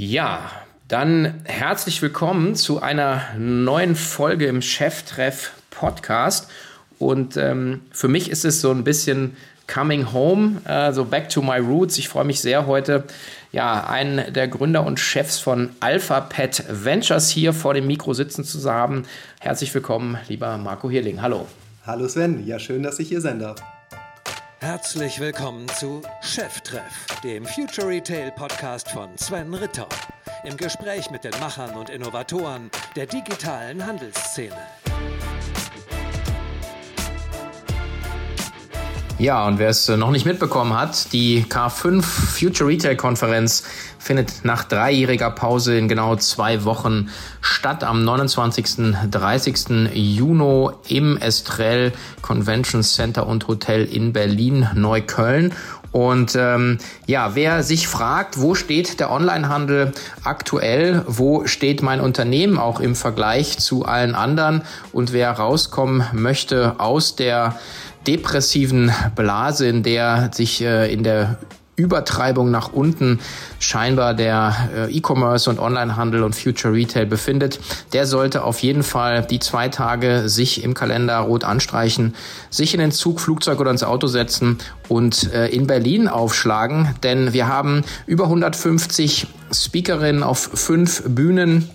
Ja, dann herzlich willkommen zu einer neuen Folge im Cheftreff Podcast. Und ähm, für mich ist es so ein bisschen Coming Home, äh, so Back to My Roots. Ich freue mich sehr heute, ja, einen der Gründer und Chefs von Alpha Pet Ventures hier vor dem Mikro sitzen zu haben. Herzlich willkommen, lieber Marco Hirling. Hallo. Hallo Sven, ja schön, dass ich hier sein darf. Herzlich willkommen zu Cheftreff, dem Future Retail Podcast von Sven Ritter. Im Gespräch mit den Machern und Innovatoren der digitalen Handelsszene. Ja, und wer es noch nicht mitbekommen hat, die K5 Future Retail Konferenz findet nach dreijähriger Pause in genau zwei Wochen statt am 29. 30. Juni im Estrell Convention Center und Hotel in Berlin Neukölln. Und ähm, ja, wer sich fragt, wo steht der Onlinehandel aktuell, wo steht mein Unternehmen auch im Vergleich zu allen anderen und wer rauskommen möchte aus der depressiven Blase, in der sich äh, in der Übertreibung nach unten scheinbar der äh, E-Commerce und Onlinehandel und Future Retail befindet, der sollte auf jeden Fall die zwei Tage sich im Kalender rot anstreichen, sich in den Zug, Flugzeug oder ins Auto setzen und äh, in Berlin aufschlagen, denn wir haben über 150 Speakerinnen auf fünf Bühnen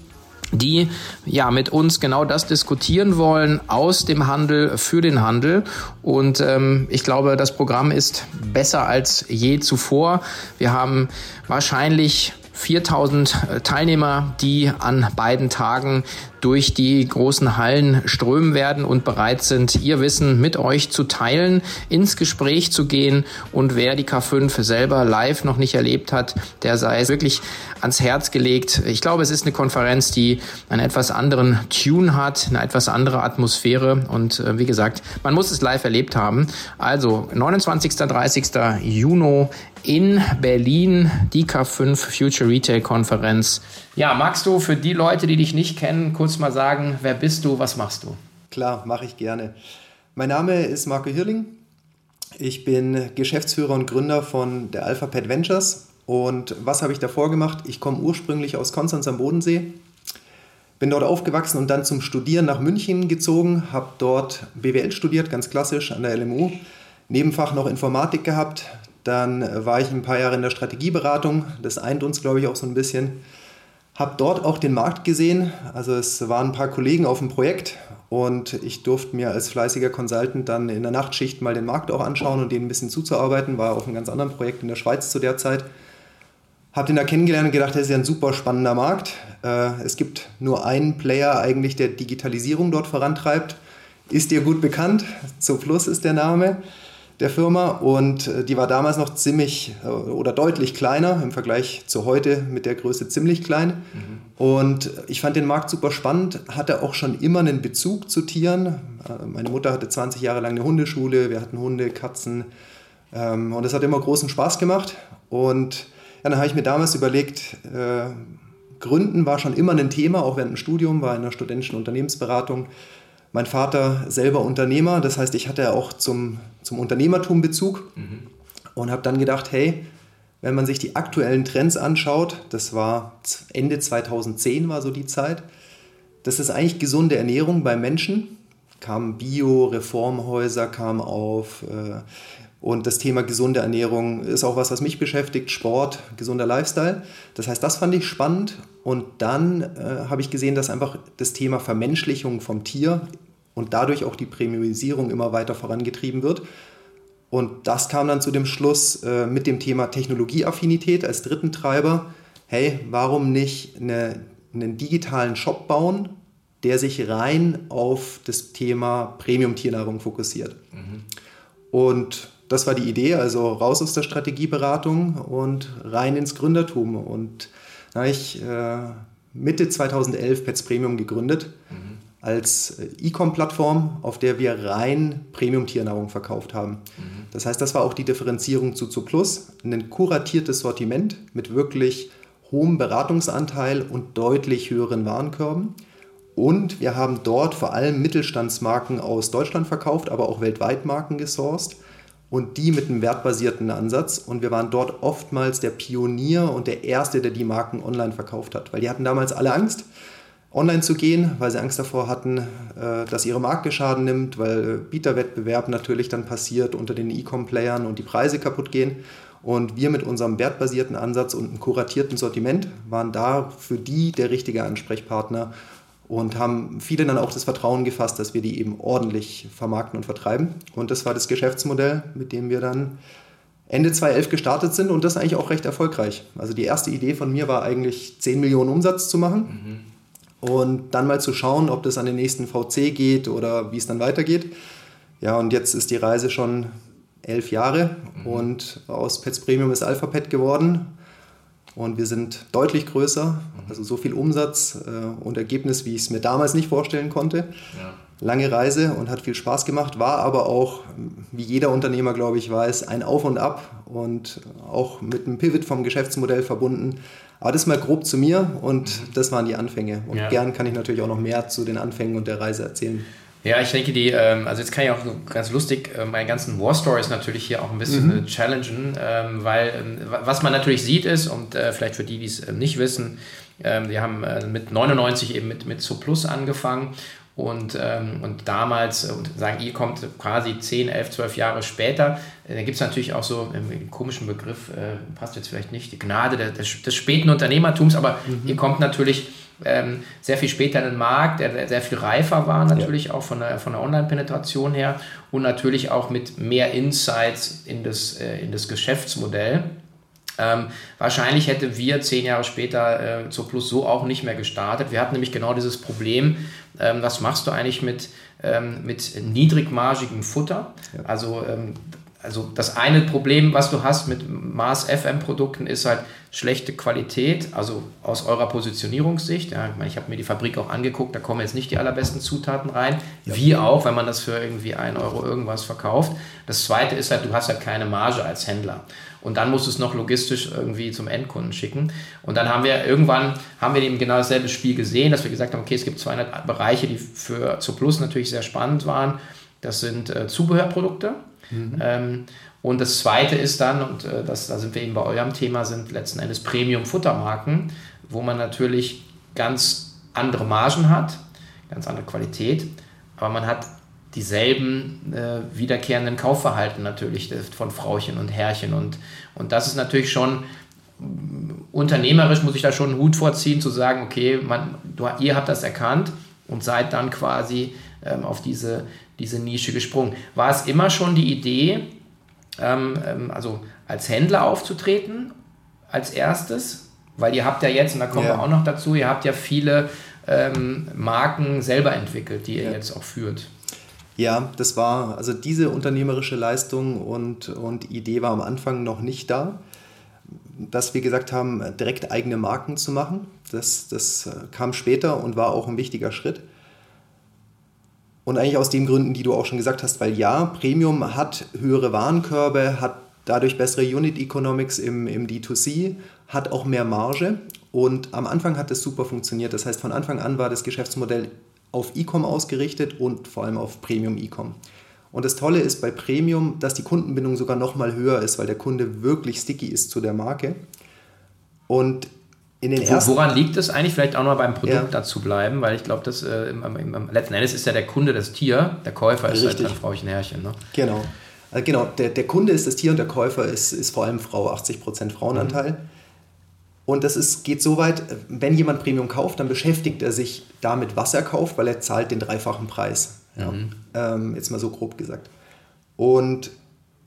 die ja mit uns genau das diskutieren wollen aus dem Handel für den Handel. Und ähm, ich glaube, das Programm ist besser als je zuvor. Wir haben wahrscheinlich 4000 äh, Teilnehmer, die an beiden Tagen durch die großen Hallen strömen werden und bereit sind, ihr Wissen mit euch zu teilen, ins Gespräch zu gehen. Und wer die K5 selber live noch nicht erlebt hat, der sei es wirklich ans Herz gelegt. Ich glaube, es ist eine Konferenz, die einen etwas anderen Tune hat, eine etwas andere Atmosphäre. Und äh, wie gesagt, man muss es live erlebt haben. Also 29. 30. Juni in Berlin, die K5 Future Retail Konferenz. Ja, magst du für die Leute, die dich nicht kennen, kurz mal sagen, wer bist du, was machst du? Klar, mache ich gerne. Mein Name ist Marco Hirling. Ich bin Geschäftsführer und Gründer von der Alpha Pet Ventures. Und was habe ich davor gemacht? Ich komme ursprünglich aus Konstanz am Bodensee, bin dort aufgewachsen und dann zum Studieren nach München gezogen, habe dort BWL studiert, ganz klassisch an der LMU, Nebenfach noch Informatik gehabt, dann war ich ein paar Jahre in der Strategieberatung. Das eint uns, glaube ich, auch so ein bisschen. Habe dort auch den Markt gesehen. Also es waren ein paar Kollegen auf dem Projekt und ich durfte mir als fleißiger Consultant dann in der Nachtschicht mal den Markt auch anschauen und denen ein bisschen zuzuarbeiten. War auf einem ganz anderen Projekt in der Schweiz zu der Zeit. Habe den da kennengelernt und gedacht, das ist ja ein super spannender Markt. Äh, es gibt nur einen Player eigentlich, der Digitalisierung dort vorantreibt. Ist dir gut bekannt? Plus ist der Name der Firma und äh, die war damals noch ziemlich äh, oder deutlich kleiner im Vergleich zu heute mit der Größe ziemlich klein. Mhm. Und ich fand den Markt super spannend, hatte auch schon immer einen Bezug zu Tieren. Äh, meine Mutter hatte 20 Jahre lang eine Hundeschule, wir hatten Hunde, Katzen ähm, und es hat immer großen Spaß gemacht. Und ja, dann habe ich mir damals überlegt, Gründen war schon immer ein Thema, auch während dem Studium, war in einer studentischen Unternehmensberatung mein Vater selber Unternehmer, das heißt, ich hatte auch zum, zum Unternehmertum Bezug mhm. und habe dann gedacht, hey, wenn man sich die aktuellen Trends anschaut, das war Ende 2010 war so die Zeit, das ist eigentlich gesunde Ernährung bei Menschen. Kamen Bio, Reformhäuser kamen auf äh, und das Thema gesunde Ernährung ist auch was, was mich beschäftigt, Sport, gesunder Lifestyle. Das heißt, das fand ich spannend und dann äh, habe ich gesehen, dass einfach das Thema Vermenschlichung vom Tier und dadurch auch die Premiumisierung immer weiter vorangetrieben wird. Und das kam dann zu dem Schluss äh, mit dem Thema Technologieaffinität als dritten Treiber. Hey, warum nicht eine, einen digitalen Shop bauen, der sich rein auf das Thema Premium-Tiernahrung fokussiert? Mhm. Und das war die Idee, also raus aus der Strategieberatung und rein ins Gründertum. Und da habe ich äh, Mitte 2011 Pets Premium gegründet. Mhm als E-Com-Plattform, auf der wir rein Premium-Tiernahrung verkauft haben. Mhm. Das heißt, das war auch die Differenzierung zu Plus, ein kuratiertes Sortiment mit wirklich hohem Beratungsanteil und deutlich höheren Warenkörben. Und wir haben dort vor allem Mittelstandsmarken aus Deutschland verkauft, aber auch weltweit Marken gesourced. Und die mit einem wertbasierten Ansatz. Und wir waren dort oftmals der Pionier und der Erste, der die Marken online verkauft hat, weil die hatten damals alle Angst, online zu gehen, weil sie Angst davor hatten, äh, dass ihre Marke Schaden nimmt, weil Bieterwettbewerb natürlich dann passiert unter den E-Com-Playern und die Preise kaputt gehen. Und wir mit unserem wertbasierten Ansatz und einem kuratierten Sortiment waren da für die der richtige Ansprechpartner und haben viele dann auch das Vertrauen gefasst, dass wir die eben ordentlich vermarkten und vertreiben. Und das war das Geschäftsmodell, mit dem wir dann Ende 2011 gestartet sind und das eigentlich auch recht erfolgreich. Also die erste Idee von mir war eigentlich 10 Millionen Umsatz zu machen mhm. und dann mal zu schauen, ob das an den nächsten VC geht oder wie es dann weitergeht. Ja, und jetzt ist die Reise schon elf Jahre mhm. und aus Pets Premium ist Alpha Pet geworden. Und wir sind deutlich größer, also so viel Umsatz äh, und Ergebnis, wie ich es mir damals nicht vorstellen konnte. Ja. Lange Reise und hat viel Spaß gemacht, war aber auch, wie jeder Unternehmer, glaube ich, weiß, ein Auf und Ab und auch mit einem Pivot vom Geschäftsmodell verbunden. Aber das mal grob zu mir und mhm. das waren die Anfänge. Und ja. gern kann ich natürlich auch noch mehr zu den Anfängen und der Reise erzählen. Ja, ich denke, die, ähm, also jetzt kann ich auch ganz lustig äh, meine ganzen War Stories natürlich hier auch ein bisschen mhm. challengen, ähm, weil ähm, was man natürlich sieht ist, und äh, vielleicht für die, die es nicht wissen, wir haben äh, mit 99 eben mit, mit Plus angefangen und, ähm, und damals, und sagen, ihr kommt quasi 10, 11, 12 Jahre später, äh, da gibt es natürlich auch so einen komischen Begriff, äh, passt jetzt vielleicht nicht, die Gnade des, des späten Unternehmertums, aber mhm. ihr kommt natürlich ähm, sehr viel später in den Markt, der sehr viel reifer war natürlich ja. auch von der, von der Online-Penetration her und natürlich auch mit mehr Insights in das, äh, in das Geschäftsmodell. Ähm, wahrscheinlich hätte wir zehn Jahre später äh, zur Plus so auch nicht mehr gestartet. Wir hatten nämlich genau dieses Problem, ähm, was machst du eigentlich mit, ähm, mit niedrigmargigem Futter? Ja. Also ähm, also das eine Problem, was du hast mit Maß FM Produkten, ist halt schlechte Qualität, also aus eurer Positionierungssicht. Ja, ich, meine, ich habe mir die Fabrik auch angeguckt, da kommen jetzt nicht die allerbesten Zutaten rein. Ja. Wie auch, wenn man das für irgendwie 1 Euro irgendwas verkauft. Das zweite ist halt, du hast halt keine Marge als Händler. Und dann musst du es noch logistisch irgendwie zum Endkunden schicken. Und dann haben wir irgendwann, haben wir eben genau dasselbe Spiel gesehen, dass wir gesagt haben, okay, es gibt 200 Bereiche, die für zu Plus natürlich sehr spannend waren. Das sind äh, Zubehörprodukte, Mhm. Ähm, und das Zweite ist dann, und äh, das, da sind wir eben bei eurem Thema, sind letzten Endes Premium-Futtermarken, wo man natürlich ganz andere Margen hat, ganz andere Qualität, aber man hat dieselben äh, wiederkehrenden Kaufverhalten natürlich von Frauchen und Herrchen. Und, und das ist natürlich schon unternehmerisch, muss ich da schon einen Hut vorziehen, zu sagen, okay, man, du, ihr habt das erkannt und seid dann quasi ähm, auf diese, diese Nische gesprungen. War es immer schon die Idee, ähm, ähm, also als Händler aufzutreten, als erstes? Weil ihr habt ja jetzt, und da kommen ja. wir auch noch dazu, ihr habt ja viele ähm, Marken selber entwickelt, die ihr ja. jetzt auch führt. Ja, das war, also diese unternehmerische Leistung und, und Idee war am Anfang noch nicht da. Dass wir gesagt haben, direkt eigene Marken zu machen, das, das äh, kam später und war auch ein wichtiger Schritt. Und eigentlich aus den Gründen, die du auch schon gesagt hast, weil ja, Premium hat höhere Warenkörbe, hat dadurch bessere Unit Economics im, im D2C, hat auch mehr Marge und am Anfang hat das super funktioniert. Das heißt, von Anfang an war das Geschäftsmodell auf E-Com ausgerichtet und vor allem auf Premium E-Com. Und das Tolle ist bei Premium, dass die Kundenbindung sogar noch mal höher ist, weil der Kunde wirklich sticky ist zu der Marke. Und in den ersten Woran liegt es eigentlich? Vielleicht auch noch beim Produkt ja. dazu bleiben, weil ich glaube, dass äh, im, im, im, letzten Endes ist ja der Kunde das Tier, der Käufer ist halt ein Frauchen Herrchen. Ne? Genau. Also genau, der, der Kunde ist das Tier und der Käufer ist, ist vor allem Frau, 80% Frauenanteil. Mhm. Und das ist, geht so weit, wenn jemand Premium kauft, dann beschäftigt er sich damit, was er kauft, weil er zahlt den dreifachen Preis. Ja. Mhm. Ähm, jetzt mal so grob gesagt. Und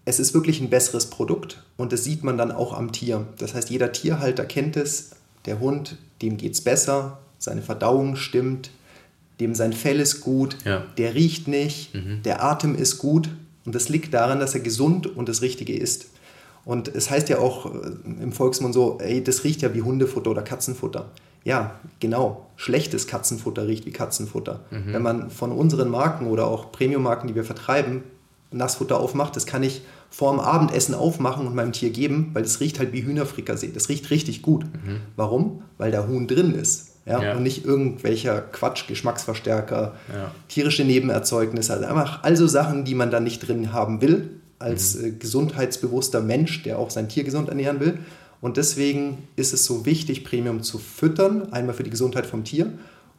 es ist wirklich ein besseres Produkt und das sieht man dann auch am Tier. Das heißt, jeder Tierhalter kennt es, der Hund, dem geht es besser, seine Verdauung stimmt, dem sein Fell ist gut, ja. der riecht nicht, mhm. der Atem ist gut und das liegt daran, dass er gesund und das Richtige ist. Und es heißt ja auch äh, im Volksmund so, ey, das riecht ja wie Hundefutter oder Katzenfutter. Ja, genau. Schlechtes Katzenfutter riecht wie Katzenfutter. Mhm. Wenn man von unseren Marken oder auch Premium-Marken, die wir vertreiben, Nassfutter aufmacht, das kann ich vor dem Abendessen aufmachen und meinem Tier geben, weil das riecht halt wie Hühnerfrikassee. Das riecht richtig gut. Mhm. Warum? Weil da Huhn drin ist. Ja? ja? Und nicht irgendwelcher Quatsch, Geschmacksverstärker, ja. tierische Nebenerzeugnisse. Also einfach also Sachen, die man da nicht drin haben will. als mhm. gesundheitsbewusster Mensch, der auch sein Tier gesund ernähren will. Und deswegen ist es so wichtig, Premium zu füttern, einmal für die Gesundheit vom Tier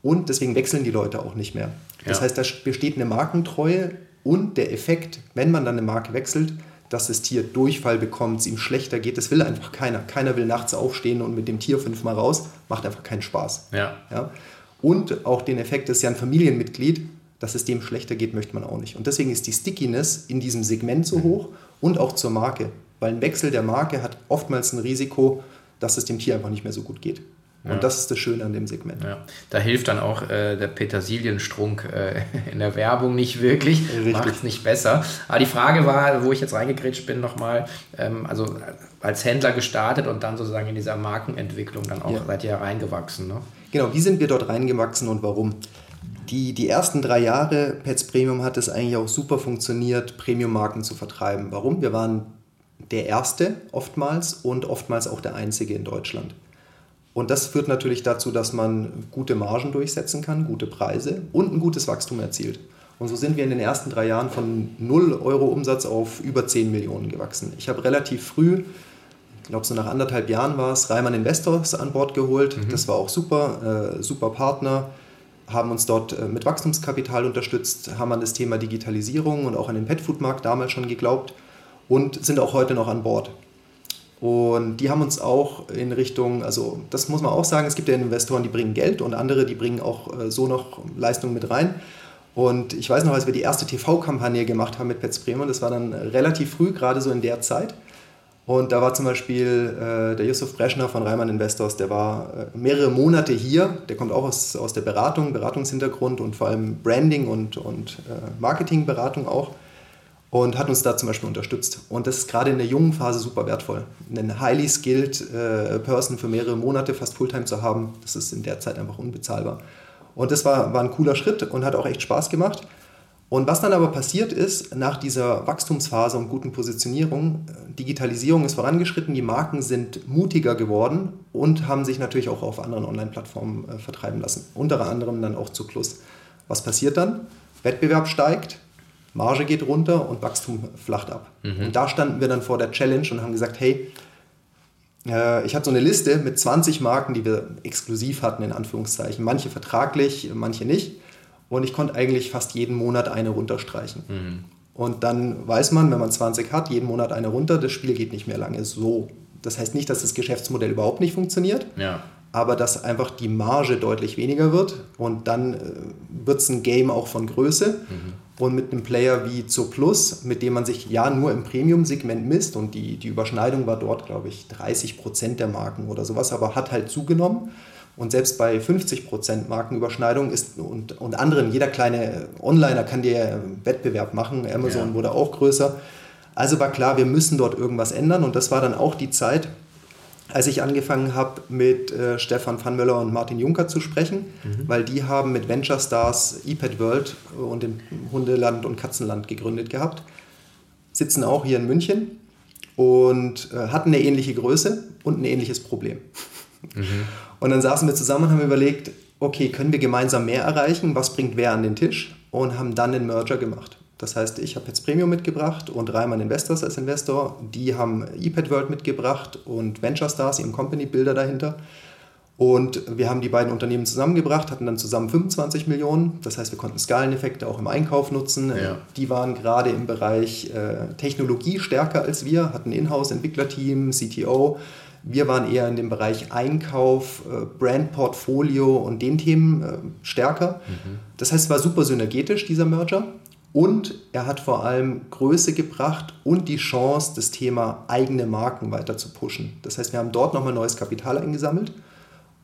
und deswegen wechseln die Leute auch nicht mehr. Das heißt, da besteht eine Markentreue und der Effekt, wenn man dann eine Marke wechselt, dass das Tier Durchfall bekommt, es ihm schlechter geht. Das will einfach keiner. Keiner will nachts aufstehen und mit dem Tier fünfmal raus. Macht einfach keinen Spaß. Ja. ja? Und auch den Effekt, das ist ja ein Familienmitglied, dass es dem schlechter geht, möchte man auch nicht. Und deswegen ist die Stickiness in diesem Segment so hoch und auch zur Marke. Weil ein Wechsel der Marke hat oftmals ein Risiko, dass es dem Tier einfach nicht mehr so gut geht. Und ja. das ist das Schöne an dem Segment. Ja. Da hilft dann auch äh, der Petersilienstrunk äh, in der Werbung nicht wirklich, macht es nicht besser. Aber die Frage war, wo ich jetzt reingekrätscht bin nochmal, ähm, also als Händler gestartet und dann sozusagen in dieser Markenentwicklung dann auch ja. seid ihr reingewachsen. Ne? Genau, wie sind wir dort reingewachsen und warum? Die, die ersten drei Jahre Pets Premium hat es eigentlich auch super funktioniert, Premium-Marken zu vertreiben. Warum? Wir waren der Erste oftmals und oftmals auch der Einzige in Deutschland. Und das führt natürlich dazu, dass man gute Margen durchsetzen kann, gute Preise und ein gutes Wachstum erzielt. Und so sind wir in den ersten drei Jahren von 0 Euro Umsatz auf über 10 Millionen gewachsen. Ich habe relativ früh, ich glaube so nach anderthalb Jahren war es, Reimann Investors an Bord geholt. Mhm. Das war auch super, äh, super Partner, haben uns dort äh, mit Wachstumskapital unterstützt, haben an das Thema Digitalisierung und auch an den Petfood-Markt damals schon geglaubt und sind auch heute noch an Bord. Und die haben uns auch in Richtung, also das muss man auch sagen, es gibt ja Investoren, die bringen Geld und andere, die bringen auch äh, so noch Leistungen mit rein. Und ich weiß noch, als wir die erste TV-Kampagne gemacht haben mit Pets Bremen, das war dann relativ früh, gerade so in der Zeit. Und da war zum Beispiel äh, der Yusuf Breschner von Reimann Investors, der war äh, mehrere Monate hier. Der kommt auch aus, aus der Beratung, Beratungshintergrund und vor allem Branding und, und äh, Marketingberatung auch und hat uns da zum Beispiel unterstützt. Und das ist gerade in der jungen Phase super wertvoll. Einen highly skilled äh, Person für mehrere Monate fast Fulltime zu haben, das ist in der Zeit einfach unbezahlbar. Und das war, war ein cooler Schritt und hat auch echt Spaß gemacht. Und was dann aber passiert ist, nach dieser Wachstumsphase und guten Positionierung, äh, Digitalisierung ist vorangeschritten, die Marken sind mutiger geworden und haben sich natürlich auch auf anderen Online-Plattformen äh, vertreiben lassen. Unter anderem dann auch zu Plus. Was passiert dann? Wettbewerb steigt, Marge geht runter und Wachstum flacht ab. Mhm. Und da standen wir dann vor der Challenge und haben gesagt, hey, äh, ich hatte so eine Liste mit 20 Marken, die wir exklusiv hatten, in Anführungszeichen. Manche vertraglich, manche nicht. Und ich konnte eigentlich fast jeden Monat eine runterstreichen. Mhm. Und dann weiß man, wenn man 20 hat, jeden Monat eine runter, das Spiel geht nicht mehr lange so. Das heißt nicht, dass das Geschäftsmodell überhaupt nicht funktioniert. Ja aber dass einfach die Marge deutlich weniger wird und dann äh, wird es ein Game auch von Größe. Mhm. Und mit einem Player wie Zo Plus, mit dem man sich ja nur im Premium-Segment misst und die, die Überschneidung war dort, glaube ich, 30 Prozent der Marken oder sowas, aber hat halt zugenommen. Und selbst bei 50 Prozent Markenüberschneidung ist und, und anderen, jeder kleine Onliner kann dir Wettbewerb machen, Amazon ja. wurde auch größer. Also war klar, wir müssen dort irgendwas ändern und das war dann auch die Zeit, als ich angefangen habe, mit äh, Stefan van Möller und Martin Juncker zu sprechen, mhm. weil die haben mit Venture Stars iPad World und dem Hundeland und Katzenland gegründet gehabt, sitzen auch hier in München und äh, hatten eine ähnliche Größe und ein ähnliches Problem. Mhm. Und dann saßen wir zusammen und haben überlegt, okay, können wir gemeinsam mehr erreichen? Was bringt wer an den Tisch? Und haben dann den Merger gemacht. Das heißt, ich habe jetzt Premium mitgebracht und Reimann Investors als Investor. Die haben ePad World mitgebracht und Venture Stars, ihren Company Builder dahinter. Und wir haben die beiden Unternehmen zusammengebracht, hatten dann zusammen 25 Millionen. Das heißt, wir konnten Skaleneffekte auch im Einkauf nutzen. Ja. Die waren gerade im Bereich äh, Technologie stärker als wir, hatten Inhouse-Entwicklerteam, CTO. Wir waren eher in dem Bereich Einkauf, äh, Brandportfolio und den Themen äh, stärker. Mhm. Das heißt, es war super synergetisch, dieser Merger. Und er hat vor allem Größe gebracht und die Chance, das Thema eigene Marken weiter zu pushen. Das heißt, wir haben dort nochmal neues Kapital eingesammelt.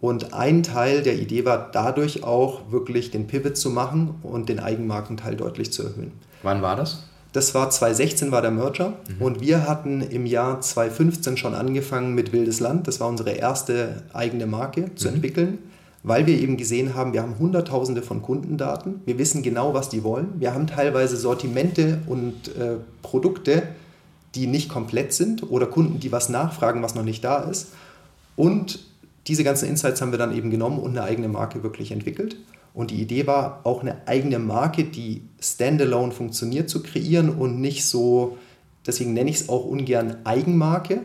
Und ein Teil der Idee war dadurch auch wirklich den Pivot zu machen und den Eigenmarkenteil deutlich zu erhöhen. Wann war das? Das war 2016 war der Merger mhm. und wir hatten im Jahr 2015 schon angefangen mit Wildes Land. Das war unsere erste eigene Marke zu mhm. entwickeln weil wir eben gesehen haben, wir haben Hunderttausende von Kundendaten, wir wissen genau, was die wollen, wir haben teilweise Sortimente und äh, Produkte, die nicht komplett sind oder Kunden, die was nachfragen, was noch nicht da ist. Und diese ganzen Insights haben wir dann eben genommen und eine eigene Marke wirklich entwickelt. Und die Idee war, auch eine eigene Marke, die standalone funktioniert, zu kreieren und nicht so deswegen nenne ich es auch ungern Eigenmarke,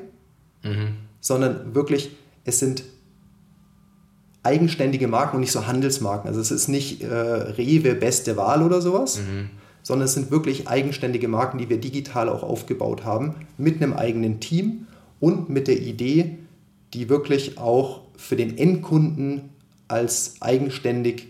mhm. sondern wirklich, es sind eigenständige Marken und nicht so Handelsmarken. Also es ist nicht äh, Rewe beste Wahl oder sowas, mhm. sondern es sind wirklich eigenständige Marken, die wir digital auch aufgebaut haben, mit einem eigenen Team und mit der Idee, die wirklich auch für den Endkunden als eigenständig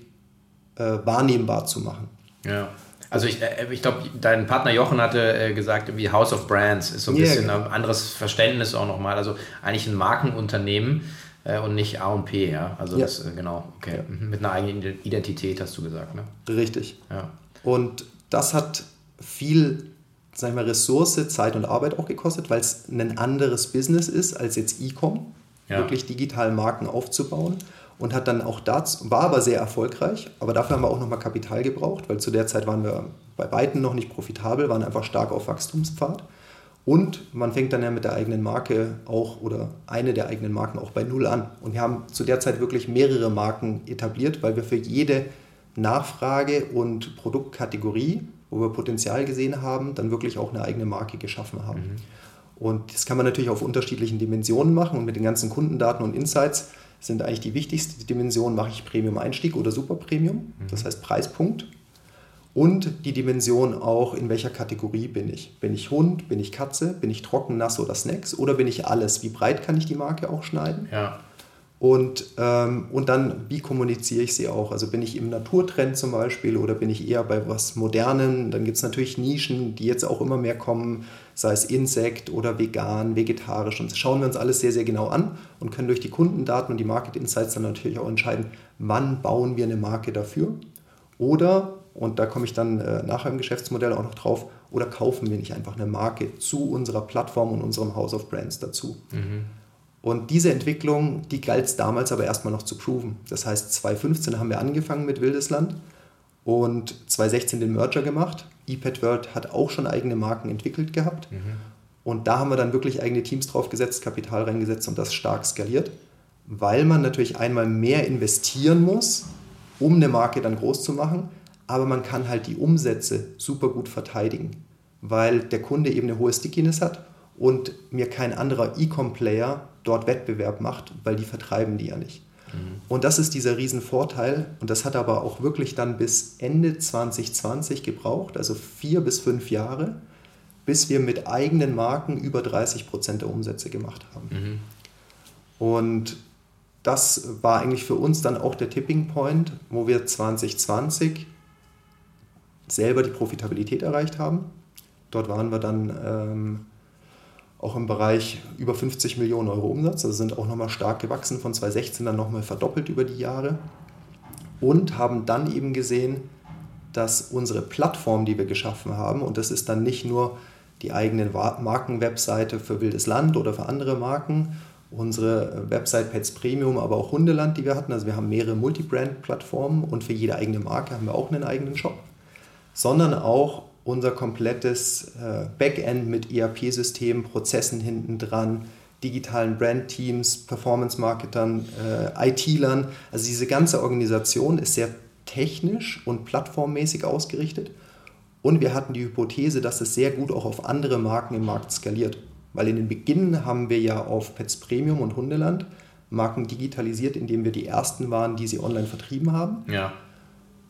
äh, wahrnehmbar zu machen. Ja. Also ich, äh, ich glaube, dein Partner Jochen hatte äh, gesagt, wie House of Brands ist so ein yeah, bisschen genau. ein anderes Verständnis auch nochmal. Also eigentlich ein Markenunternehmen äh, und nicht A&P, ja. Also ja. das, genau, okay. Ja. Mhm. Mit einer eigenen Identität hast du gesagt, ne? Richtig. Ja. Und das hat viel, sagen wir, Ressource, Zeit und Arbeit auch gekostet, weil es ein anderes Business ist als jetzt E-Com, ja. wirklich digital Marken aufzubauen und hat dann auch dazu, war aber sehr erfolgreich, aber dafür haben wir auch nochmal Kapital gebraucht, weil zu der Zeit waren wir bei Weitem noch nicht profitabel, waren einfach stark auf Wachstumspfad. Und man fängt dann ja mit der eigenen Marke auch oder eine der eigenen Marken auch bei Null an. Und wir haben zu der Zeit wirklich mehrere Marken etabliert, weil wir für jede Nachfrage und Produktkategorie, wo wir Potenzial gesehen haben, dann wirklich auch eine eigene Marke geschaffen haben. Mhm. Und das kann man natürlich auf unterschiedlichen Dimensionen machen und mit den ganzen Kundendaten und Insights sind eigentlich die wichtigste Dimension, mache ich Premium-Einstieg oder Super Premium, mhm. das heißt Preispunkt. Und die Dimension auch, in welcher Kategorie bin ich. Bin ich Hund, bin ich Katze, bin ich trocken, nass oder Snacks oder bin ich alles? Wie breit kann ich die Marke auch schneiden? Ja. Und, ähm, und dann, wie kommuniziere ich sie auch? Also bin ich im Naturtrend zum Beispiel oder bin ich eher bei was Modernen? Dann gibt es natürlich Nischen, die jetzt auch immer mehr kommen, sei es Insekt oder vegan, vegetarisch. Und das schauen wir uns alles sehr, sehr genau an und können durch die Kundendaten und die Market Insights dann natürlich auch entscheiden, wann bauen wir eine Marke dafür. Oder, und da komme ich dann äh, nachher im Geschäftsmodell auch noch drauf, oder kaufen wir nicht einfach eine Marke zu unserer Plattform und unserem House of Brands dazu. Mhm. Und diese Entwicklung, die galt es damals aber erstmal noch zu proven. Das heißt, 2015 haben wir angefangen mit Wildesland und 2016 den Merger gemacht. ePad World hat auch schon eigene Marken entwickelt gehabt. Mhm. Und da haben wir dann wirklich eigene Teams drauf gesetzt, Kapital reingesetzt und das stark skaliert, weil man natürlich einmal mehr investieren muss, um eine Marke dann groß zu machen, aber man kann halt die Umsätze super gut verteidigen, weil der Kunde eben eine hohe Stickiness hat und mir kein anderer E-Com-Player dort Wettbewerb macht, weil die vertreiben die ja nicht. Mhm. Und das ist dieser Riesenvorteil und das hat aber auch wirklich dann bis Ende 2020 gebraucht, also vier bis fünf Jahre, bis wir mit eigenen Marken über 30 Prozent der Umsätze gemacht haben. Mhm. Und das war eigentlich für uns dann auch der Tipping Point, wo wir 2020 selber die Profitabilität erreicht haben. Dort waren wir dann ähm, auch im Bereich über 50 Millionen Euro Umsatz. Also sind auch nochmal stark gewachsen, von 2016 dann nochmal verdoppelt über die Jahre. Und haben dann eben gesehen, dass unsere Plattform, die wir geschaffen haben, und das ist dann nicht nur die eigene Markenwebseite für Wildes Land oder für andere Marken, unsere Website Pets Premium, aber auch Hundeland, die wir hatten. Also wir haben mehrere Multibrand-Plattformen und für jede eigene Marke haben wir auch einen eigenen Shop, sondern auch unser komplettes äh, Backend mit ERP-Systemen, Prozessen hinten dran, digitalen Brandteams, Performance-Marketern, äh, IT-Lern. Also diese ganze Organisation ist sehr technisch und plattformmäßig ausgerichtet. Und wir hatten die Hypothese, dass es sehr gut auch auf andere Marken im Markt skaliert. Weil in den Beginn haben wir ja auf Pets Premium und Hundeland Marken digitalisiert, indem wir die ersten waren, die sie online vertrieben haben. Ja.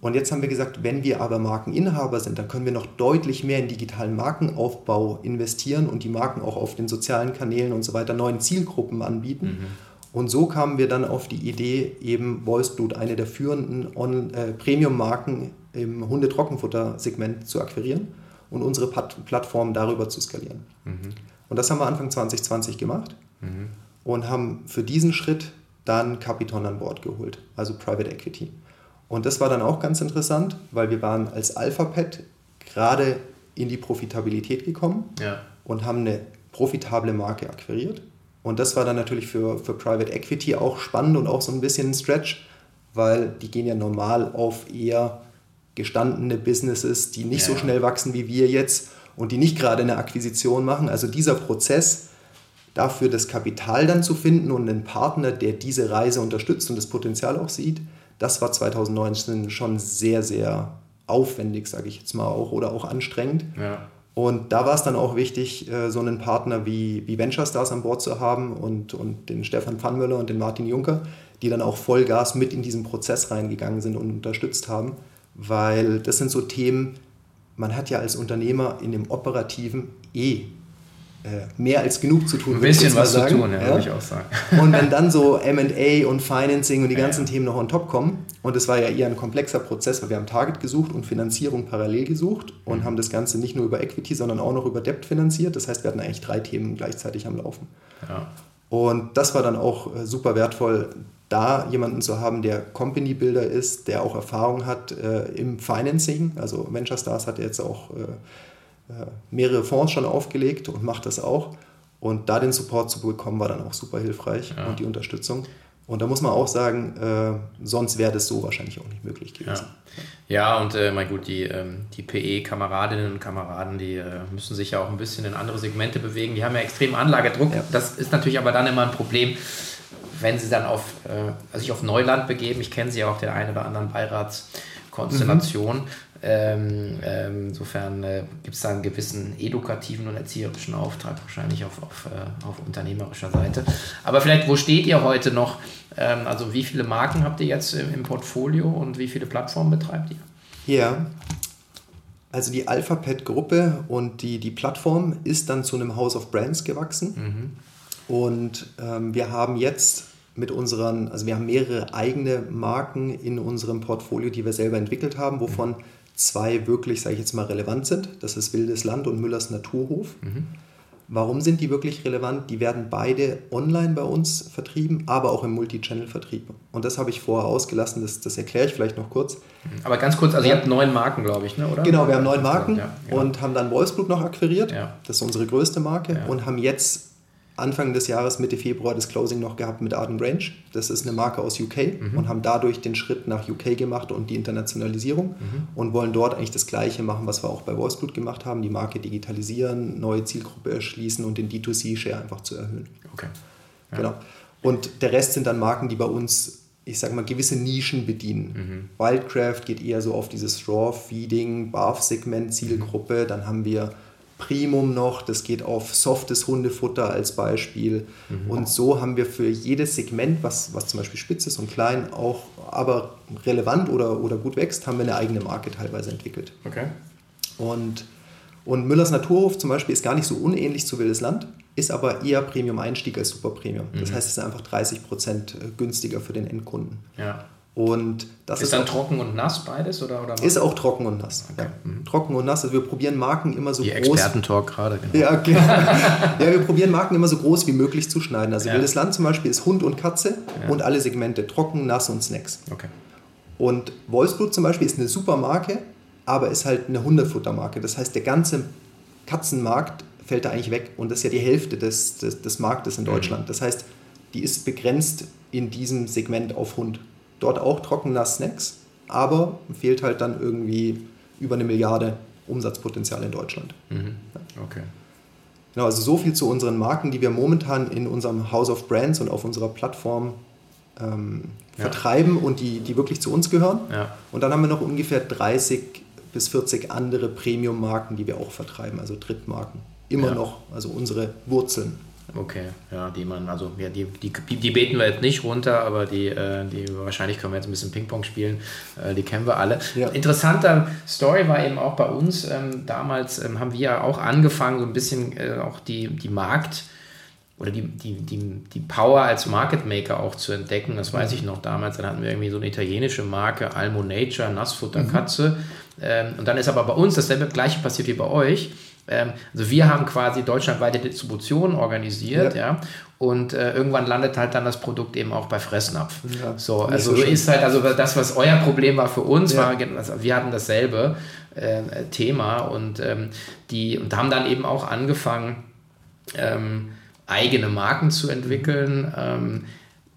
Und jetzt haben wir gesagt, wenn wir aber Markeninhaber sind, dann können wir noch deutlich mehr in digitalen Markenaufbau investieren und die Marken auch auf den sozialen Kanälen und so weiter neuen Zielgruppen anbieten. Mhm. Und so kamen wir dann auf die Idee, eben Voiceblood, eine der führenden äh, Premium-Marken im Hundetrockenfutter-Segment zu akquirieren und unsere Pat Plattform darüber zu skalieren. Mhm. Und das haben wir Anfang 2020 gemacht mhm. und haben für diesen Schritt dann Capiton an Bord geholt, also Private Equity. Und das war dann auch ganz interessant, weil wir waren als Alphapet gerade in die Profitabilität gekommen ja. und haben eine profitable Marke akquiriert. Und das war dann natürlich für, für Private Equity auch spannend und auch so ein bisschen ein Stretch, weil die gehen ja normal auf eher gestandene Businesses, die nicht ja. so schnell wachsen wie wir jetzt und die nicht gerade eine Akquisition machen. Also dieser Prozess, dafür das Kapital dann zu finden und einen Partner, der diese Reise unterstützt und das Potenzial auch sieht, das war 2019 schon sehr, sehr aufwendig, sage ich jetzt mal auch, oder auch anstrengend. Ja. Und da war es dann auch wichtig, äh, so einen Partner wie, wie Venture Stars an Bord zu haben und, und den Stefan Pfannmüller und den Martin Juncker, die dann auch Vollgas mit in diesen Prozess reingegangen sind und unterstützt haben, weil das sind so Themen, man hat ja als Unternehmer in dem Operativen eh mehr als genug zu tun. Ein bisschen was zu tun, ja, ja. würde ich auch sagen. Und wenn dann so MA und Financing und die ganzen ja, Themen noch on top kommen, und es war ja eher ein komplexer Prozess, weil wir haben Target gesucht und Finanzierung parallel gesucht und mhm. haben das Ganze nicht nur über Equity, sondern auch noch über Debt finanziert. Das heißt, wir hatten eigentlich drei Themen gleichzeitig am Laufen. Und das war dann auch äh, super wertvoll, da jemanden zu haben, der Company Builder ist, der auch Erfahrung hat äh, im Financing. Also Venture Stars hat jetzt auch äh, äh, mehrere Fonds schon aufgelegt und macht das auch. Und da den Support zu bekommen, war dann auch super hilfreich ja. und die Unterstützung. Und da muss man auch sagen, äh, sonst wäre das so wahrscheinlich auch nicht möglich gewesen. Ja, ja und äh, mal gut, die, ähm, die PE-Kameradinnen und Kameraden, die äh, müssen sich ja auch ein bisschen in andere Segmente bewegen. Die haben ja extrem Anlagedruck. Ja. Das ist natürlich aber dann immer ein Problem, wenn sie dann auf, äh, sich auf Neuland begeben. Ich kenne sie ja auch der einen oder anderen Beiratskonstellation. Mhm. Ähm, ähm, insofern äh, gibt es da einen gewissen edukativen und erzieherischen Auftrag wahrscheinlich auf, auf, äh, auf unternehmerischer Seite. Aber vielleicht, wo steht ihr heute noch? Ähm, also wie viele Marken habt ihr jetzt im, im, Portfolio und wie viele Plattformen betreibt ihr? Ja, also die Alphapad-Gruppe und die, die Plattform ist dann zu einem House of Brands gewachsen. Mhm. Und ähm, wir haben jetzt mit unseren, also wir haben mehrere eigene Marken in unserem Portfolio, die wir selber entwickelt haben, wovon mhm zwei wirklich, sage ich jetzt mal, relevant sind. Das ist Wildes Land und Müllers Naturhof. Mhm. Warum sind die wirklich relevant? Die werden beide online bei uns vertrieben, aber auch im Multi-Channel-Vertrieb. Und das habe ich vorher ausgelassen, das, das erkläre ich vielleicht noch kurz. Mhm. Aber ganz kurz, also ihr habt neun Marken, glaube ich, ne? oder? Genau, wir haben neun Marken ja, ja. und haben dann Wolfsblut noch akquiriert. Ja. Das ist unsere größte Marke und haben jetzt Anfang des Jahres, Mitte Februar, das Closing noch gehabt mit Arden Range. Das ist eine Marke aus UK mhm. und haben dadurch den Schritt nach UK gemacht und die Internationalisierung mhm. und wollen dort eigentlich das Gleiche machen, was wir auch bei Wolfsblut gemacht haben, die Marke digitalisieren, neue Zielgruppe erschließen und den D2C-Share einfach zu erhöhen. Okay. Ja. Genau. Und der Rest sind dann Marken, die bei uns ich sage mal, gewisse Nischen bedienen. Mhm. Wildcraft geht eher so auf dieses Raw-Feeding, Barf-Segment, Zielgruppe. Dann haben wir Primum noch, das geht auf softes Hundefutter als Beispiel. Mhm. Und so haben wir für jedes Segment, was, was zum Beispiel spitz ist und klein, auch aber relevant oder, oder gut wächst, haben wir eine eigene Marke teilweise entwickelt. Okay. Und, und Müllers Naturhof zum Beispiel ist gar nicht so unähnlich zu Wildes Land, ist aber eher Premium-Einstieg als Super Premium. Das mhm. heißt, es ist einfach 30% günstiger für den Endkunden. Ja. Und das ist, ist dann trocken und nass beides oder, oder Ist auch trocken und nass. Okay. Ja. Mhm. Trocken und nass. Also wir probieren Marken immer so Die groß. Expertentalk gerade, genau. Ja, genau. ja, wir probieren Marken immer so groß wie möglich zu schneiden. Also ja. Wildes Land zum Beispiel ist Hund und Katze ja. und alle Segmente trocken, nass und Snacks. Okay. Und Wolfsblut zum Beispiel ist eine super Marke, aber ist halt eine Hundefuttermarke. Das heißt, der ganze Katzenmarkt fällt da eigentlich weg und das ist ja die Hälfte des, des, des Marktes in mhm. Deutschland. Mhm. Das heißt, die ist begrenzt in diesem Segment auf Hund. Dort auch trockener Snacks, aber fehlt halt dann irgendwie über eine Milliarde Umsatzpotenzial in Deutschland. Mhm. Okay. Genau, also so viel zu unseren Marken, die wir momentan in unserem House of Brands und auf unserer Plattform ähm, ja. vertreiben und die, die wirklich zu uns gehören. Ja. Und dann haben wir noch ungefähr 30 bis 40 andere Premium-Marken, die wir auch vertreiben, also Drittmarken. Immer ja. noch, also unsere Wurzeln. Okay, ja, die man, also ja, die, die, die beten wir jetzt nicht runter, aber die, äh, die wahrscheinlich können wir jetzt ein bisschen Ping-Pong spielen, äh, die kennen wir alle. Ja. Interessanter Story war eben auch bei uns, ähm, damals ähm, haben wir ja auch angefangen, so ein bisschen äh, auch die, die Markt- oder die, die, die, die Power als Market Maker auch zu entdecken. Das weiß ich noch damals. Dann hatten wir irgendwie so eine italienische Marke, Almo Nature, Nassfutterkatze. Mhm. Ähm, und dann ist aber bei uns dasselbe gleiche passiert wie bei euch also wir haben quasi deutschlandweite Distribution organisiert, ja. ja und äh, irgendwann landet halt dann das Produkt eben auch bei Fressnapf. Ja, so, also so ist halt, also das, was euer Problem war für uns, ja. war, also wir hatten dasselbe äh, Thema und ähm, die und haben dann eben auch angefangen, ähm, eigene Marken zu entwickeln. Ähm,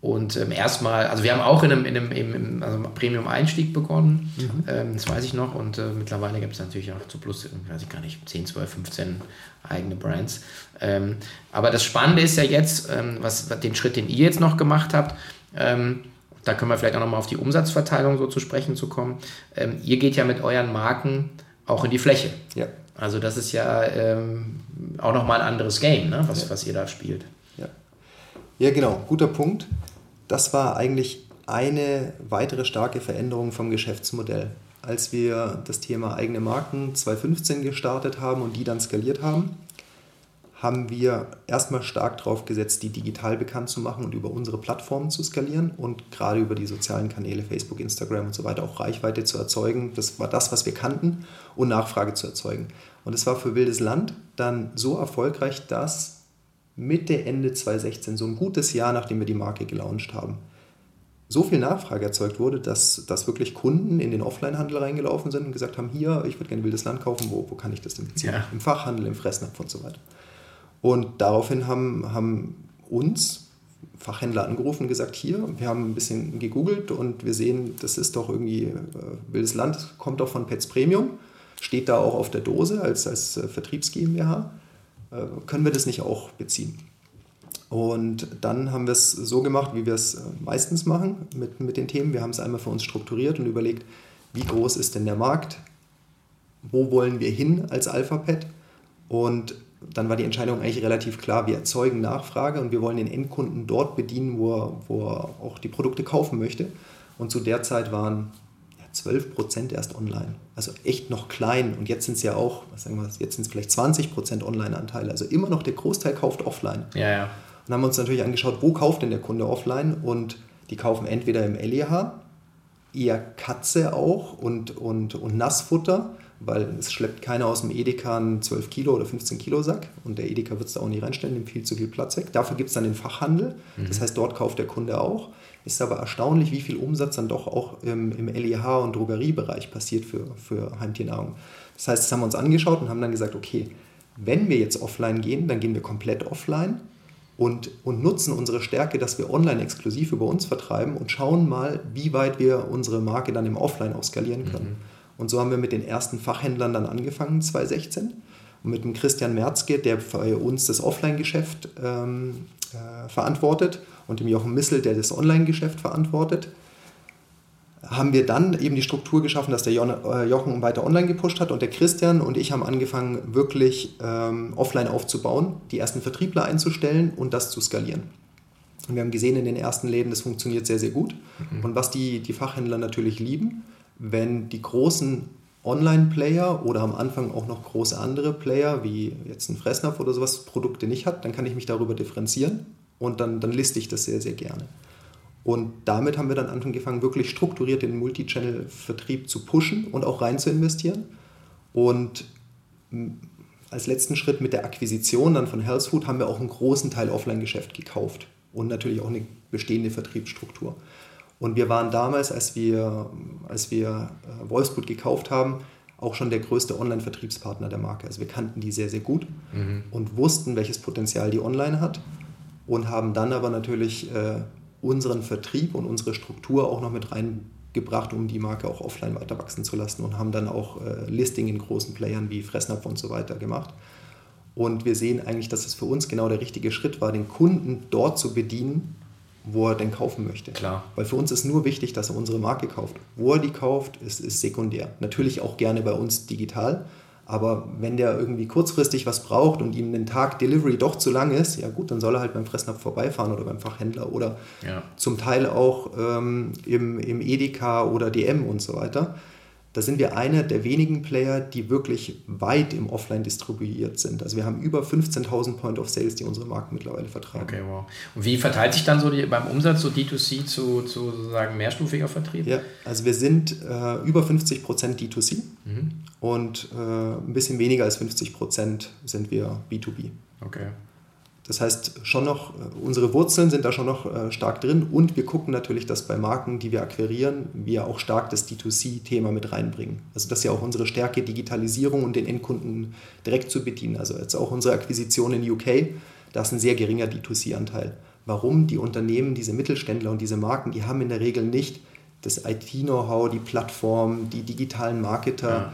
und ähm, erstmal, also wir haben auch in einem, in einem, im, also Premium-Einstieg begonnen, mhm. ähm, das weiß ich noch. Und äh, mittlerweile gibt es natürlich auch zu plus, weiß ich gar nicht, 10, 12, 15 eigene Brands. Ähm, aber das Spannende ist ja jetzt, ähm, was den Schritt, den ihr jetzt noch gemacht habt, ähm, da können wir vielleicht auch nochmal auf die Umsatzverteilung so zu sprechen zu kommen. Ähm, ihr geht ja mit euren Marken auch in die Fläche. Ja. Also das ist ja ähm, auch nochmal ein anderes Game, ne? was, ja. was ihr da spielt. Ja, genau, guter Punkt. Das war eigentlich eine weitere starke Veränderung vom Geschäftsmodell. Als wir das Thema eigene Marken 2015 gestartet haben und die dann skaliert haben, haben wir erstmal stark darauf gesetzt, die digital bekannt zu machen und über unsere Plattformen zu skalieren und gerade über die sozialen Kanäle, Facebook, Instagram und so weiter auch Reichweite zu erzeugen. Das war das, was wir kannten und Nachfrage zu erzeugen. Und es war für Wildes Land dann so erfolgreich, dass Mitte, Ende 2016, so ein gutes Jahr, nachdem wir die Marke gelauncht haben, so viel Nachfrage erzeugt wurde, dass, dass wirklich Kunden in den Offline-Handel reingelaufen sind und gesagt haben, hier, ich würde gerne Wildes Land kaufen, wo, wo kann ich das denn beziehen? Ja. Im Fachhandel, im Fressnapf und so weiter. Und daraufhin haben, haben uns Fachhändler angerufen und gesagt, hier, wir haben ein bisschen gegoogelt und wir sehen, das ist doch irgendwie, äh, Wildes Land kommt doch von Pets Premium, steht da auch auf der Dose als, als äh, Vertriebs GmbH. Äh, können wir das nicht auch beziehen? Und dann haben wir es so gemacht, wie wir es äh, meistens machen mit, mit den Themen. Wir haben es einmal für uns strukturiert und überlegt, wie groß ist denn der Markt? Wo wollen wir hin als Alphapad? Und dann war die Entscheidung eigentlich relativ klar. Wir erzeugen Nachfrage und wir wollen den Endkunden dort bedienen, wo er, wo er auch die Produkte kaufen möchte. Und zu der Zeit waren 12 Prozent erst online. Also echt noch klein. Und jetzt sind es ja auch, was sagen wir, jetzt sind es vielleicht 20 Prozent Online-Anteile. Also immer noch der Großteil kauft offline. Ja, ja. Und haben uns natürlich angeschaut, wo kauft denn der Kunde offline? Und die kaufen entweder im LEH, eher Katze auch und, und, und Nassfutter weil es schleppt keiner aus dem Edeka einen 12 Kilo oder 15 Kilo Sack und der Edeka wird es da auch nicht reinstellen, nimmt viel zu viel Platz weg. Dafür gibt es dann den Fachhandel, mhm. das heißt, dort kauft der Kunde auch. Ist aber erstaunlich, wie viel Umsatz dann doch auch im, im LEH- und Drogeriebereich passiert für, für Heimtiernahrung. Das heißt, das haben wir uns angeschaut und haben dann gesagt, okay, wenn wir jetzt offline gehen, dann gehen wir komplett offline und, und nutzen unsere Stärke, dass wir online exklusiv über uns vertreiben und schauen mal, wie weit wir unsere Marke dann im Offline auch skalieren können. Mhm. Und so haben wir mit den ersten Fachhändlern dann angefangen, 2016. Und mit dem Christian Merzke, der bei uns das Offline-Geschäft ähm, äh, verantwortet, und dem Jochen Missel, der das Online-Geschäft verantwortet, haben wir dann eben die Struktur geschaffen, dass der äh, Jochen weiter online gepusht hat und der Christian und ich haben angefangen, wirklich ähm, offline aufzubauen, die ersten Vertriebler einzustellen und das zu skalieren. Und wir haben gesehen in den ersten Läden, das funktioniert sehr, sehr gut. Mhm. Und was die, die Fachhändler natürlich lieben, wenn die großen Online-Player oder am Anfang auch noch große andere Player, wie jetzt ein Fressnapf oder sowas, Produkte nicht hat, dann kann ich mich darüber differenzieren und dann, dann liste ich das sehr, sehr gerne. Und damit haben wir dann angefangen, wirklich strukturiert den Multichannel-Vertrieb zu pushen und auch rein zu investieren. Und als letzten Schritt mit der Akquisition dann von Health Food haben wir auch einen großen Teil Offline-Geschäft gekauft und natürlich auch eine bestehende Vertriebsstruktur. Und wir waren damals, als wir, als wir äh, Wolfsburg gekauft haben, auch schon der größte Online-Vertriebspartner der Marke. Also wir kannten die sehr, sehr gut mhm. und wussten, welches Potenzial die online hat und haben dann aber natürlich äh, unseren Vertrieb und unsere Struktur auch noch mit reingebracht, um die Marke auch offline weiter wachsen zu lassen und haben dann auch äh, Listing in großen Playern wie Fressnapf und so weiter gemacht. Und wir sehen eigentlich, dass es für uns genau der richtige Schritt war, den Kunden dort zu bedienen, wo er denn kaufen möchte. Klar. Weil für uns ist nur wichtig, dass er unsere Marke kauft. Wo er die kauft, ist, ist sekundär. Natürlich auch gerne bei uns digital. Aber wenn der irgendwie kurzfristig was braucht und ihm den Tag Delivery doch zu lang ist, ja gut, dann soll er halt beim Fressnapf vorbeifahren oder beim Fachhändler oder ja. zum Teil auch ähm, im, im Edeka oder DM und so weiter da sind wir einer der wenigen Player, die wirklich weit im Offline distribuiert sind. Also wir haben über 15.000 Point of Sales, die unsere Marken mittlerweile vertragen. Okay, wow. Und wie verteilt sich dann so die, beim Umsatz so D2C zu, zu sozusagen mehrstufiger Vertrieb? Ja, also wir sind äh, über 50% D2C mhm. und äh, ein bisschen weniger als 50% sind wir B2B. Okay. Das heißt, schon noch, äh, unsere Wurzeln sind da schon noch äh, stark drin und wir gucken natürlich, dass bei Marken, die wir akquirieren, wir auch stark das D2C-Thema mit reinbringen. Also das ist ja auch unsere Stärke, Digitalisierung und den Endkunden direkt zu bedienen. Also jetzt auch unsere Akquisition in UK, da ist ein sehr geringer D2C-Anteil. Warum? Die Unternehmen, diese Mittelständler und diese Marken, die haben in der Regel nicht das IT-Know-how, die Plattform, die digitalen Marketer, ja.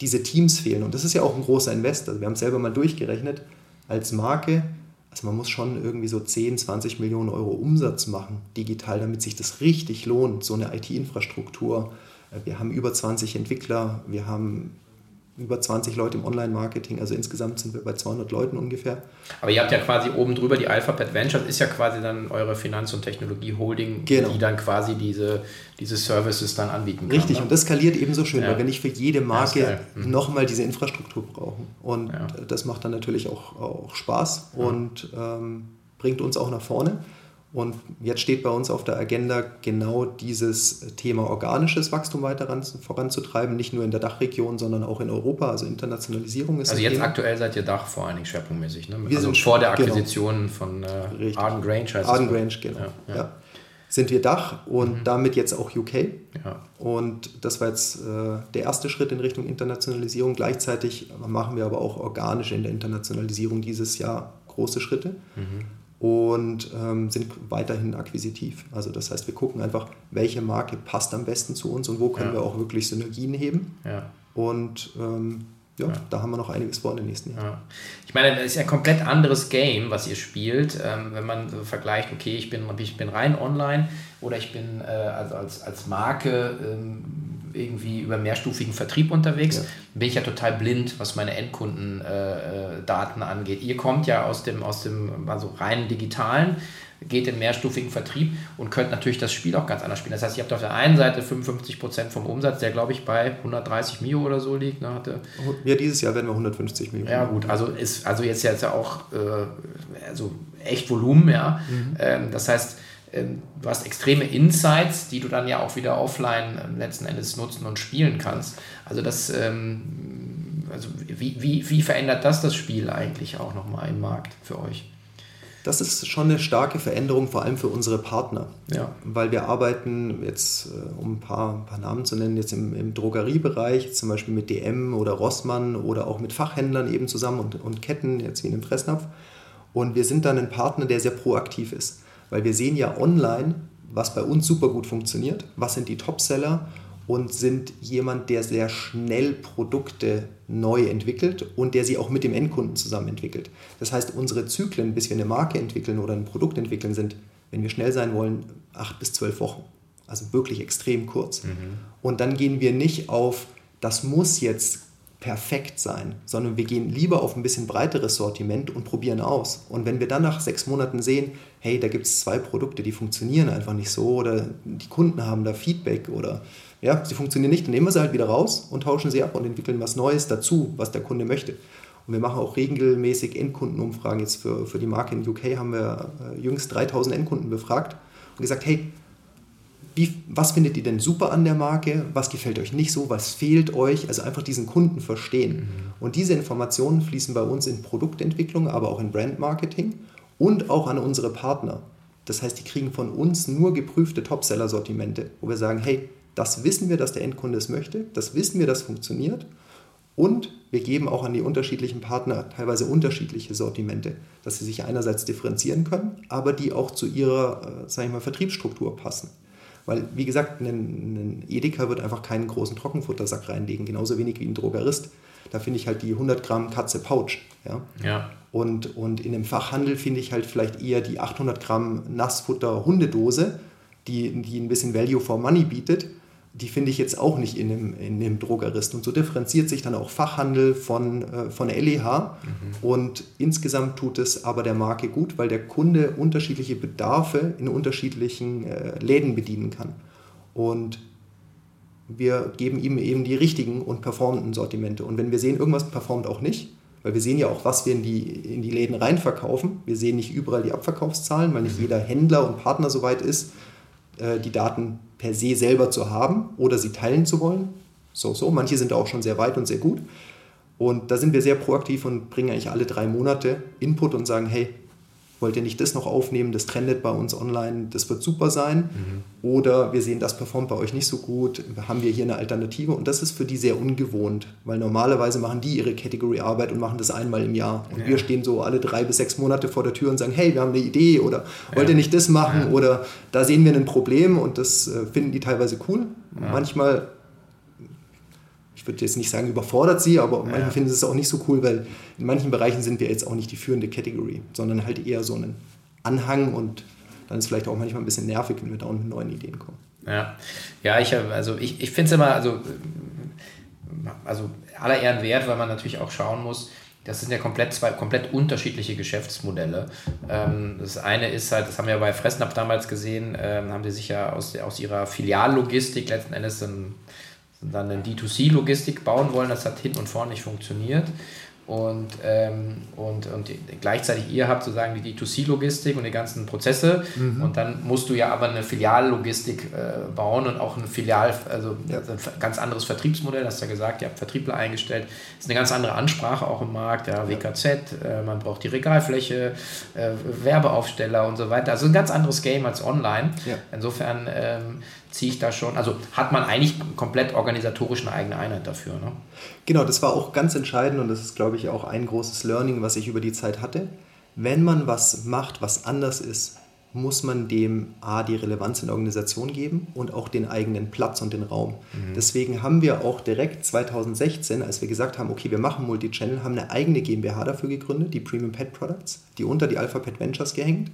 diese Teams fehlen. Und das ist ja auch ein großer Investor. Also wir haben es selber mal durchgerechnet. Als Marke also man muss schon irgendwie so 10, 20 Millionen Euro Umsatz machen, digital, damit sich das richtig lohnt, so eine IT-Infrastruktur. Äh, wir haben über 20 Entwickler, wir haben über 20 Leute im Online-Marketing, also insgesamt sind wir bei 200 Leuten ungefähr. Aber ihr habt ja quasi oben drüber die Alphabet Ventures, ist ja quasi dann eure Finanz- und Technologie-Holding, genau. die dann quasi diese, diese Services dann anbieten kann. Richtig, ne? und das skaliert ebenso schön, ja. weil wir nicht für jede Marke mhm. nochmal diese Infrastruktur brauchen. Und ja. das macht dann natürlich auch, auch Spaß und ähm, bringt uns auch nach vorne. Und jetzt steht bei uns auf der Agenda genau dieses Thema organisches Wachstum weiter voranzutreiben, nicht nur in der Dachregion, sondern auch in Europa. Also Internationalisierung ist Also jetzt Thema. aktuell seid ihr Dach vor allen Dingen schwerpunktmäßig, ne? Wir also sind vor der genau. Akquisition genau. von äh, Arden Grange heißt Arden Grange, genau. Ja, ja. Ja. Sind wir Dach und mhm. damit jetzt auch UK. Und das war jetzt äh, der erste Schritt in Richtung Internationalisierung. Gleichzeitig machen wir aber auch organisch in der Internationalisierung dieses Jahr große Schritte. Mhm und ähm, sind weiterhin akquisitiv. Also das heißt, wir gucken einfach, welche Marke passt am besten zu uns und wo können ja. wir auch wirklich Synergien heben. Ja. Und ähm, ja, ja, da haben wir noch einiges vor in den nächsten Jahren. Ja. Ich meine, das ist ja ein komplett anderes Game, was ihr spielt, ähm, wenn man so vergleicht, okay, ich bin, ich bin rein online oder ich bin äh, also als, als Marke ähm, irgendwie über mehrstufigen Vertrieb unterwegs, ja. bin ich ja total blind, was meine Endkundendaten äh, angeht. Ihr kommt ja aus dem, aus dem also rein digitalen, geht in mehrstufigen Vertrieb und könnt natürlich das Spiel auch ganz anders spielen. Das heißt, ihr habt auf der einen Seite 55% vom Umsatz, der glaube ich bei 130 Mio oder so liegt. Ne, hatte. Ja, dieses Jahr werden wir 150 Mio. Ja gut, also ist also jetzt, jetzt ja auch äh, also echt Volumen, ja. Mhm. Ähm, das heißt, du hast extreme Insights, die du dann ja auch wieder offline ähm, letzten Endes nutzen und spielen kannst. Also das, ähm, also wie, wie, wie verändert das das Spiel eigentlich auch nochmal im Markt für euch? Das ist schon eine starke Veränderung, vor allem für unsere Partner. Ja. Weil wir arbeiten jetzt, äh, um ein paar, ein paar Namen zu nennen, jetzt im, im, Drogeriebereich, zum Beispiel mit DM oder Rossmann oder auch mit Fachhändlern eben zusammen und, und Ketten, jetzt wie in dem Fressnapf. Und wir sind dann ein Partner, der sehr proaktiv ist. Weil wir sehen ja online, was bei uns super gut funktioniert, was sind die Topseller und sind jemand, der sehr schnell Produkte neu entwickelt und der sie auch mit dem Endkunden zusammen entwickelt. Das heißt, unsere Zyklen, bis wir eine Marke entwickeln oder ein Produkt entwickeln, sind, wenn wir schnell sein wollen, acht bis zwölf Wochen. Also wirklich extrem kurz. Mhm. Und dann gehen wir nicht auf, das muss jetzt perfekt sein, sondern wir gehen lieber auf ein bisschen breiteres Sortiment und probieren aus. Und wenn wir dann nach sechs Monaten sehen, hey, da gibt es zwei Produkte, die funktionieren einfach nicht so oder die Kunden haben da Feedback oder ja, sie funktionieren nicht, dann nehmen wir sie halt wieder raus und tauschen sie ab und entwickeln was Neues dazu, was der Kunde möchte. Und wir machen auch regelmäßig Endkundenumfragen. Jetzt für, für die Marke in UK haben wir äh, jüngst 3000 Endkunden befragt und gesagt, hey, wie, was findet ihr denn super an der Marke? Was gefällt euch nicht so? Was fehlt euch? Also einfach diesen Kunden verstehen. Mhm. Und diese Informationen fließen bei uns in Produktentwicklung, aber auch in Brandmarketing und auch an unsere Partner. Das heißt, die kriegen von uns nur geprüfte Topseller-Sortimente, wo wir sagen, hey, das wissen wir, dass der Endkunde es möchte, das wissen wir, das funktioniert. Und wir geben auch an die unterschiedlichen Partner teilweise unterschiedliche Sortimente, dass sie sich einerseits differenzieren können, aber die auch zu ihrer, äh, sag ich mal, Vertriebsstruktur passen. Weil, wie gesagt, ein, ein Edeka wird einfach keinen großen Trockenfuttersack reinlegen, genauso wenig wie ein Drogerist. Da finde ich halt die 100 Gramm Katze Pouch. Ja? ja. Und, und in einem Fachhandel finde ich halt vielleicht eher die 800 Gramm Nassfutter Hundedose, die, die ein bisschen Value for Money bietet die finde ich jetzt auch nicht in dem, in dem Drogerist. Und so differenziert sich dann auch Fachhandel von, äh, von LEH. Mhm. Und insgesamt tut es aber der Marke gut, weil der Kunde unterschiedliche Bedarfe in unterschiedlichen äh, Läden bedienen kann. Und wir geben ihm eben die richtigen und performenden Sortimente. Und wenn wir sehen, irgendwas performt auch nicht, weil wir sehen ja auch, was wir in die, in die Läden reinverkaufen. Wir sehen nicht überall die Abverkaufszahlen, weil nicht mhm. jeder Händler und Partner so weit ist, äh, die Daten per se selber zu haben oder sie teilen zu wollen. So, so. Manche sind auch schon sehr weit und sehr gut. Und da sind wir sehr proaktiv und bringen eigentlich alle drei Monate Input und sagen, hey, wollt ihr nicht das noch aufnehmen, das trendet bei uns online, das wird super sein. Mhm. Oder wir sehen, das performt bei euch nicht so gut, haben wir hier eine Alternative. Und das ist für die sehr ungewohnt, weil normalerweise machen die ihre Category-Arbeit und machen das einmal im Jahr. Und ja. wir stehen so alle drei bis sechs Monate vor der Tür und sagen, hey, wir haben eine Idee oder wollt ihr nicht das machen ja. oder da sehen wir ein Problem und das äh, finden die teilweise cool. Manchmal ich würde jetzt nicht sagen, überfordert sie, aber ja. manchmal finden sie es auch nicht so cool, weil in manchen Bereichen sind wir jetzt auch nicht die führende Category, sondern halt eher so einen Anhang und dann ist es vielleicht auch manchmal ein bisschen nervig, wenn wir da mit neuen Ideen kommen. Ja, ja ich, also ich, ich finde es immer, also also aller Ehren wert, weil man natürlich auch schauen muss, das sind ja komplett zwei komplett unterschiedliche Geschäftsmodelle. Ähm, das eine ist halt, das haben wir bei Fressnapf damals gesehen, ähm, haben die sich ja aus, aus ihrer Filiallogistik letzten Endes dann, dann eine D2C-Logistik bauen wollen. Das hat hinten und vorne nicht funktioniert und, ähm, und, und gleichzeitig ihr habt sozusagen die D2C-Logistik und die ganzen Prozesse mhm. und dann musst du ja aber eine Filiallogistik äh, bauen und auch ein Filial, also ja. ein ganz anderes Vertriebsmodell, hast du ja gesagt, ihr habt Vertriebler eingestellt, ist eine ganz andere Ansprache auch im Markt, ja, WKZ, äh, man braucht die Regalfläche, äh, Werbeaufsteller und so weiter, also ein ganz anderes Game als online. Ja. Insofern ähm, ziehe ich da schon, also hat man eigentlich komplett organisatorisch eine eigene Einheit dafür. Ne? Genau, das war auch ganz entscheidend und das ist, glaube ich, auch ein großes Learning, was ich über die Zeit hatte. Wenn man was macht, was anders ist, muss man dem A die Relevanz in der Organisation geben und auch den eigenen Platz und den Raum. Mhm. Deswegen haben wir auch direkt 2016, als wir gesagt haben, okay, wir machen Multichannel, haben eine eigene GmbH dafür gegründet, die Premium Pet Products, die unter die Alpha Pet Ventures gehängt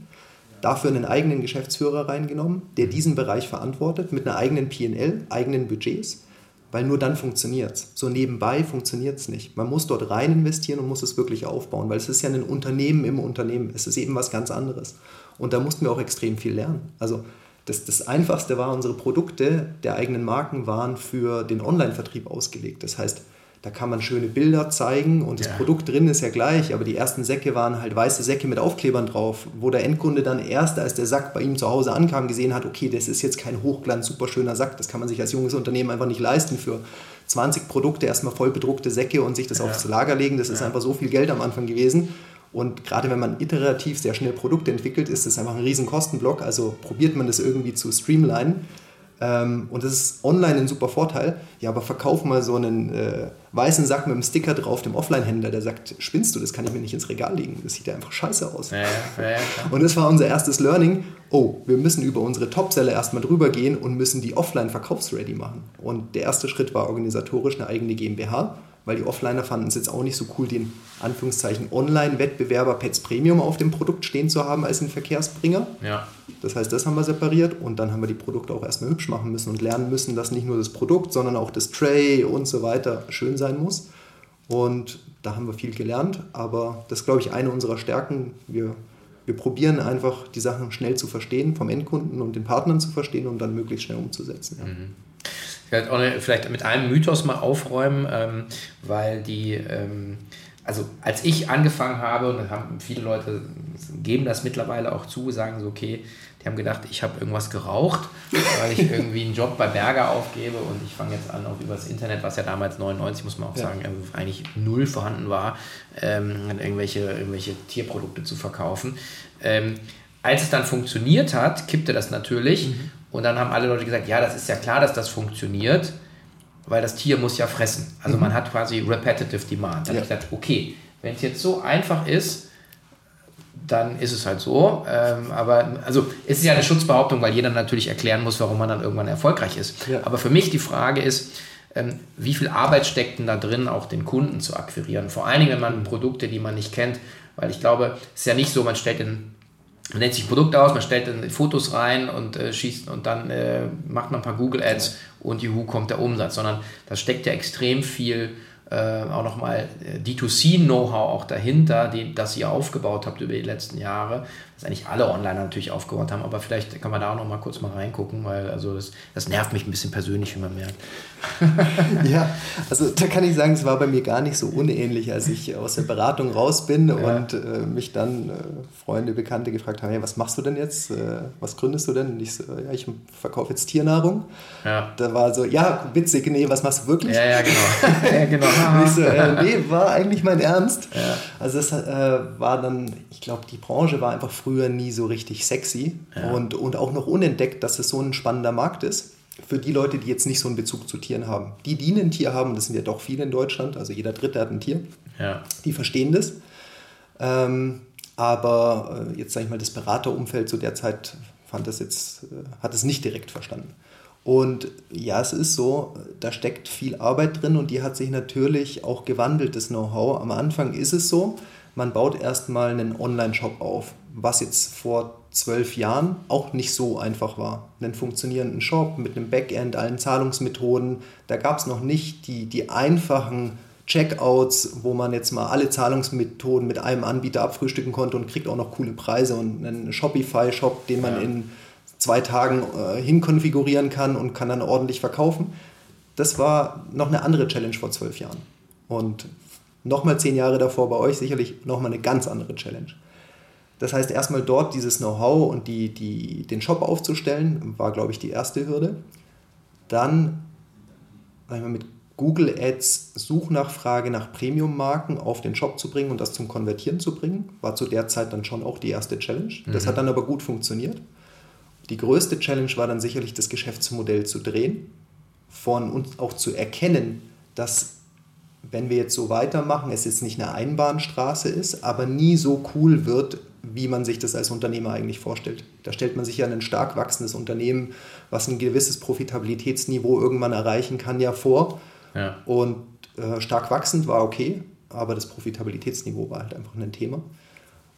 dafür einen eigenen Geschäftsführer reingenommen, der diesen Bereich verantwortet, mit einer eigenen PL, eigenen Budgets, weil nur dann funktioniert es. So nebenbei funktioniert es nicht. Man muss dort rein investieren und muss es wirklich aufbauen, weil es ist ja ein Unternehmen im Unternehmen. Es ist eben was ganz anderes. Und da mussten wir auch extrem viel lernen. Also das, das Einfachste war, unsere Produkte der eigenen Marken waren für den Online-Vertrieb ausgelegt. Das heißt, da kann man schöne Bilder zeigen und das ja. Produkt drin ist ja gleich, aber die ersten Säcke waren halt weiße Säcke mit Aufklebern drauf, wo der Endkunde dann erst, als der Sack bei ihm zu Hause ankam, gesehen hat, okay, das ist jetzt kein Hochglanz, super schöner Sack, das kann man sich als junges Unternehmen einfach nicht leisten für 20 Produkte, erstmal voll bedruckte Säcke und sich das ja. aufs Lager legen, das ja. ist einfach so viel Geld am Anfang gewesen. Und gerade wenn man iterativ sehr schnell Produkte entwickelt, ist das einfach ein riesen Kostenblock. Also probiert man das irgendwie zu streamlinen. Ähm, und das ist online ein super Vorteil. Ja, aber verkauf mal so einen äh, weißen Sack mit einem Sticker drauf dem Offline-Händler, der sagt, spinnst du, das kann ich mir nicht ins Regal legen. Das sieht ja einfach scheiße aus. Ja, ja, ja, und das war unser erstes Learning. Oh, wir müssen über unsere Topseller erstmal drüber gehen und müssen die offline verkaufsready machen. Und der erste Schritt war organisatorisch eine eigene GmbH weil die Offliner fanden es jetzt auch nicht so cool, den Anführungszeichen Online-Wettbewerber Pets Premium auf dem Produkt stehen zu haben als einen Verkehrsbringer. Ja. Das heißt, das haben wir separiert und dann haben wir die Produkte auch erstmal hübsch machen müssen und lernen müssen, dass nicht nur das Produkt, sondern auch das Tray und so weiter schön sein muss. Und da haben wir viel gelernt, aber das ist, glaube ich, eine unserer Stärken. Wir, wir probieren einfach, die Sachen schnell zu verstehen, vom Endkunden und den Partnern zu verstehen und dann möglichst schnell umzusetzen. Ja. Mhm. Vielleicht, auch vielleicht mit einem Mythos mal aufräumen, ähm, weil die, ähm, also als ich angefangen habe, und haben viele Leute geben das mittlerweile auch zu, sagen so, okay, die haben gedacht, ich habe irgendwas geraucht, weil ich irgendwie einen Job bei Berger aufgebe und ich fange jetzt an, auch über das Internet, was ja damals 99, muss man auch ja. sagen, eigentlich null vorhanden war, ähm, irgendwelche, irgendwelche Tierprodukte zu verkaufen. Ähm, als es dann funktioniert hat, kippte das natürlich mhm. Und dann haben alle Leute gesagt, ja, das ist ja klar, dass das funktioniert, weil das Tier muss ja fressen. Also mhm. man hat quasi repetitive Demand. Dann ja. habe ich gesagt, okay, wenn es jetzt so einfach ist, dann ist es halt so. Ähm, aber also es ist ja eine Schutzbehauptung, weil jeder natürlich erklären muss, warum man dann irgendwann erfolgreich ist. Ja. Aber für mich die Frage ist, ähm, wie viel Arbeit steckt denn da drin, auch den Kunden zu akquirieren? Vor allen Dingen, wenn man Produkte, die man nicht kennt, weil ich glaube, es ist ja nicht so, man stellt den man nennt sich Produkt aus, man stellt dann Fotos rein und äh, schießt und dann äh, macht man ein paar Google Ads und juhu kommt der Umsatz, sondern da steckt ja extrem viel äh, auch nochmal äh, D2C-Know-how auch dahinter, die, das ihr aufgebaut habt über die letzten Jahre, das eigentlich alle Onliner natürlich aufgebaut haben, aber vielleicht kann man da auch nochmal kurz mal reingucken, weil also das, das nervt mich ein bisschen persönlich, wie man merkt. ja, also da kann ich sagen, es war bei mir gar nicht so unähnlich, als ich aus der Beratung raus bin ja. und äh, mich dann äh, Freunde, Bekannte gefragt haben, hey, was machst du denn jetzt? Äh, was gründest du denn? Und ich so, ja, ich verkaufe jetzt Tiernahrung. Ja. Da war so, ja, witzig, nee, was machst du wirklich? Ja, ja, genau. ja, genau. und ich so, äh, nee, war eigentlich mein Ernst. Ja. Also das äh, war dann, ich glaube, die Branche war einfach früher nie so richtig sexy und, und auch noch unentdeckt, dass es so ein spannender Markt ist für die Leute, die jetzt nicht so einen Bezug zu Tieren haben. Die, die ein Tier haben, das sind ja doch viele in Deutschland, also jeder Dritte hat ein Tier, ja. die verstehen das. Ähm, aber äh, jetzt sage ich mal, das Beraterumfeld zu der Zeit fand das jetzt, äh, hat es nicht direkt verstanden. Und ja, es ist so, da steckt viel Arbeit drin und die hat sich natürlich auch gewandelt, das Know-how. Am Anfang ist es so, man baut erstmal einen Online-Shop auf, was jetzt vor zwölf Jahren auch nicht so einfach war. Einen funktionierenden Shop mit einem Backend, allen Zahlungsmethoden, da gab es noch nicht die, die einfachen Checkouts, wo man jetzt mal alle Zahlungsmethoden mit einem Anbieter abfrühstücken konnte und kriegt auch noch coole Preise und einen Shopify-Shop, den man ja. in zwei Tagen äh, hinkonfigurieren kann und kann dann ordentlich verkaufen. Das war noch eine andere Challenge vor zwölf Jahren. Und nochmal zehn Jahre davor bei euch sicherlich nochmal eine ganz andere Challenge. Das heißt, erstmal dort dieses Know-how und die, die, den Shop aufzustellen, war, glaube ich, die erste Hürde. Dann mit Google Ads Suchnachfrage nach Premium-Marken auf den Shop zu bringen und das zum Konvertieren zu bringen, war zu der Zeit dann schon auch die erste Challenge. Das mhm. hat dann aber gut funktioniert. Die größte Challenge war dann sicherlich das Geschäftsmodell zu drehen, von uns auch zu erkennen, dass wenn wir jetzt so weitermachen, es jetzt nicht eine Einbahnstraße ist, aber nie so cool wird, wie man sich das als Unternehmer eigentlich vorstellt. Da stellt man sich ja ein stark wachsendes Unternehmen, was ein gewisses Profitabilitätsniveau irgendwann erreichen kann, ja vor. Ja. Und äh, stark wachsend war okay, aber das Profitabilitätsniveau war halt einfach ein Thema.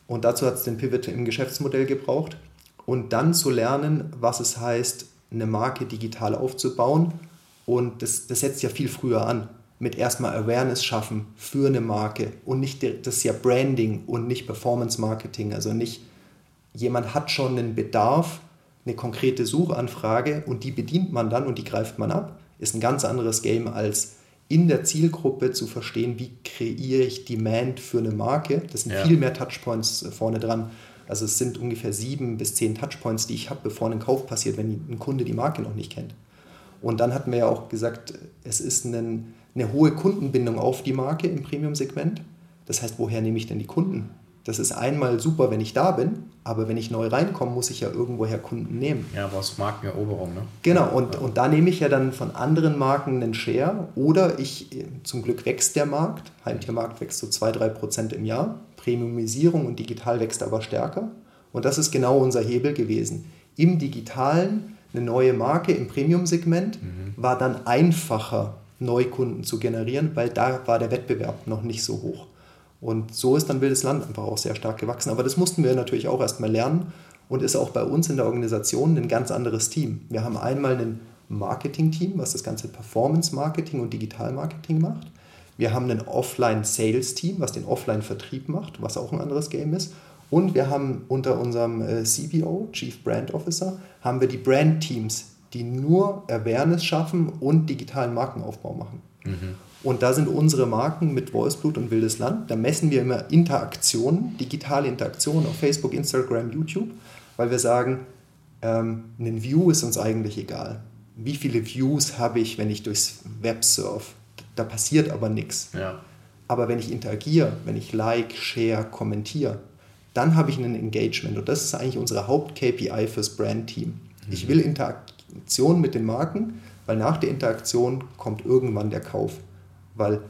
Und dazu hat es den Pivot im Geschäftsmodell gebraucht. Und dann zu lernen, was es heißt, eine Marke digital aufzubauen. Und das, das setzt ja viel früher an mit erstmal Awareness schaffen für eine Marke und nicht, das ist ja Branding und nicht Performance Marketing. Also nicht, jemand hat schon einen Bedarf, eine konkrete Suchanfrage und die bedient man dann und die greift man ab, ist ein ganz anderes Game als in der Zielgruppe zu verstehen, wie kreiere ich Demand für eine Marke. Das sind ja. viel mehr Touchpoints äh, vorne dran. Also es sind ungefähr sieben bis zehn Touchpoints, die ich habe, bevor ein Kauf passiert, wenn ein Kunde die Marke noch nicht kennt. Und dann hatten wir ja auch gesagt, es ist ein eine hohe Kundenbindung auf die Marke im Premium-Segment. Das heißt, woher nehme ich denn die Kunden? Das ist einmal super, wenn ich da bin, aber wenn ich neu reinkomme, muss ich ja irgendwoher Kunden nehmen. Ja, was Markeneroberung, ne? Genau, und, ja. und da nehme ich ja dann von anderen Marken einen Share oder ich, zum Glück wächst der Markt, Heimtiermarkt wächst so 2-3% im Jahr, Premiumisierung und digital wächst aber stärker. Und das ist genau unser Hebel gewesen. Im Digitalen eine neue Marke im Premium-Segment mhm. war dann einfacher Neukunden zu generieren, weil da war der Wettbewerb noch nicht so hoch. Und so ist dann Wildes Land einfach auch sehr stark gewachsen. Aber das mussten wir natürlich auch erstmal lernen und ist auch bei uns in der Organisation ein ganz anderes Team. Wir haben einmal ein Marketing-Team, was das ganze Performance-Marketing und Digital-Marketing macht. Wir haben ein Offline-Sales-Team, was den Offline-Vertrieb macht, was auch ein anderes Game ist. Und wir haben unter unserem äh, CBO, Chief Brand Officer, haben wir die Brand-Teams, die nur Awareness schaffen und digitalen Markenaufbau machen. Mhm. Und da sind unsere Marken mit Wolfsblut und Wildes Land. Da messen wir immer Interaktionen, digitale Interaktionen auf Facebook, Instagram, YouTube, weil wir sagen, ähm, ein View ist uns eigentlich egal. Wie viele Views habe ich, wenn ich durchs Web surf? Da passiert aber nichts. Ja. Aber wenn ich interagiere, wenn ich like, share, kommentiere, dann habe ich ein Engagement. Und das ist eigentlich unsere Haupt-KPI fürs Brand-Team. Mhm. Ich will Interaktion Interaktion mit den Marken, weil nach der Interaktion kommt irgendwann der Kauf. Weil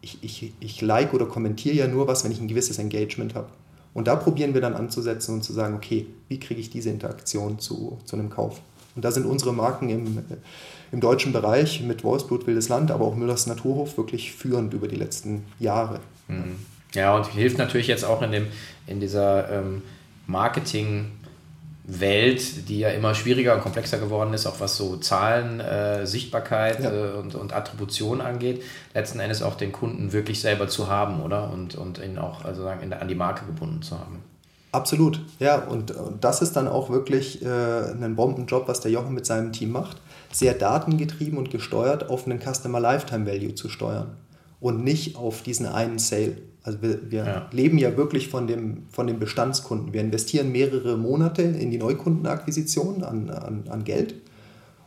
ich, ich, ich like oder kommentiere ja nur was, wenn ich ein gewisses Engagement habe. Und da probieren wir dann anzusetzen und zu sagen, okay, wie kriege ich diese Interaktion zu, zu einem Kauf? Und da sind unsere Marken im, im deutschen Bereich mit Wolfsblut, Wildes Land, aber auch Müllers Naturhof wirklich führend über die letzten Jahre. Mhm. Ja, und hilft natürlich jetzt auch in, dem, in dieser ähm, Marketing- Welt, die ja immer schwieriger und komplexer geworden ist, auch was so Zahlen, äh, Sichtbarkeit ja. äh, und, und Attribution angeht, letzten Endes auch den Kunden wirklich selber zu haben, oder? Und, und ihn auch also sagen, in, an die Marke gebunden zu haben. Absolut, ja, und, und das ist dann auch wirklich äh, ein Bombenjob, was der Jochen mit seinem Team macht. Sehr datengetrieben und gesteuert auf einen Customer Lifetime Value zu steuern und nicht auf diesen einen Sale. Also wir, wir ja. leben ja wirklich von dem, von dem Bestandskunden. Wir investieren mehrere Monate in die Neukundenakquisition an, an, an Geld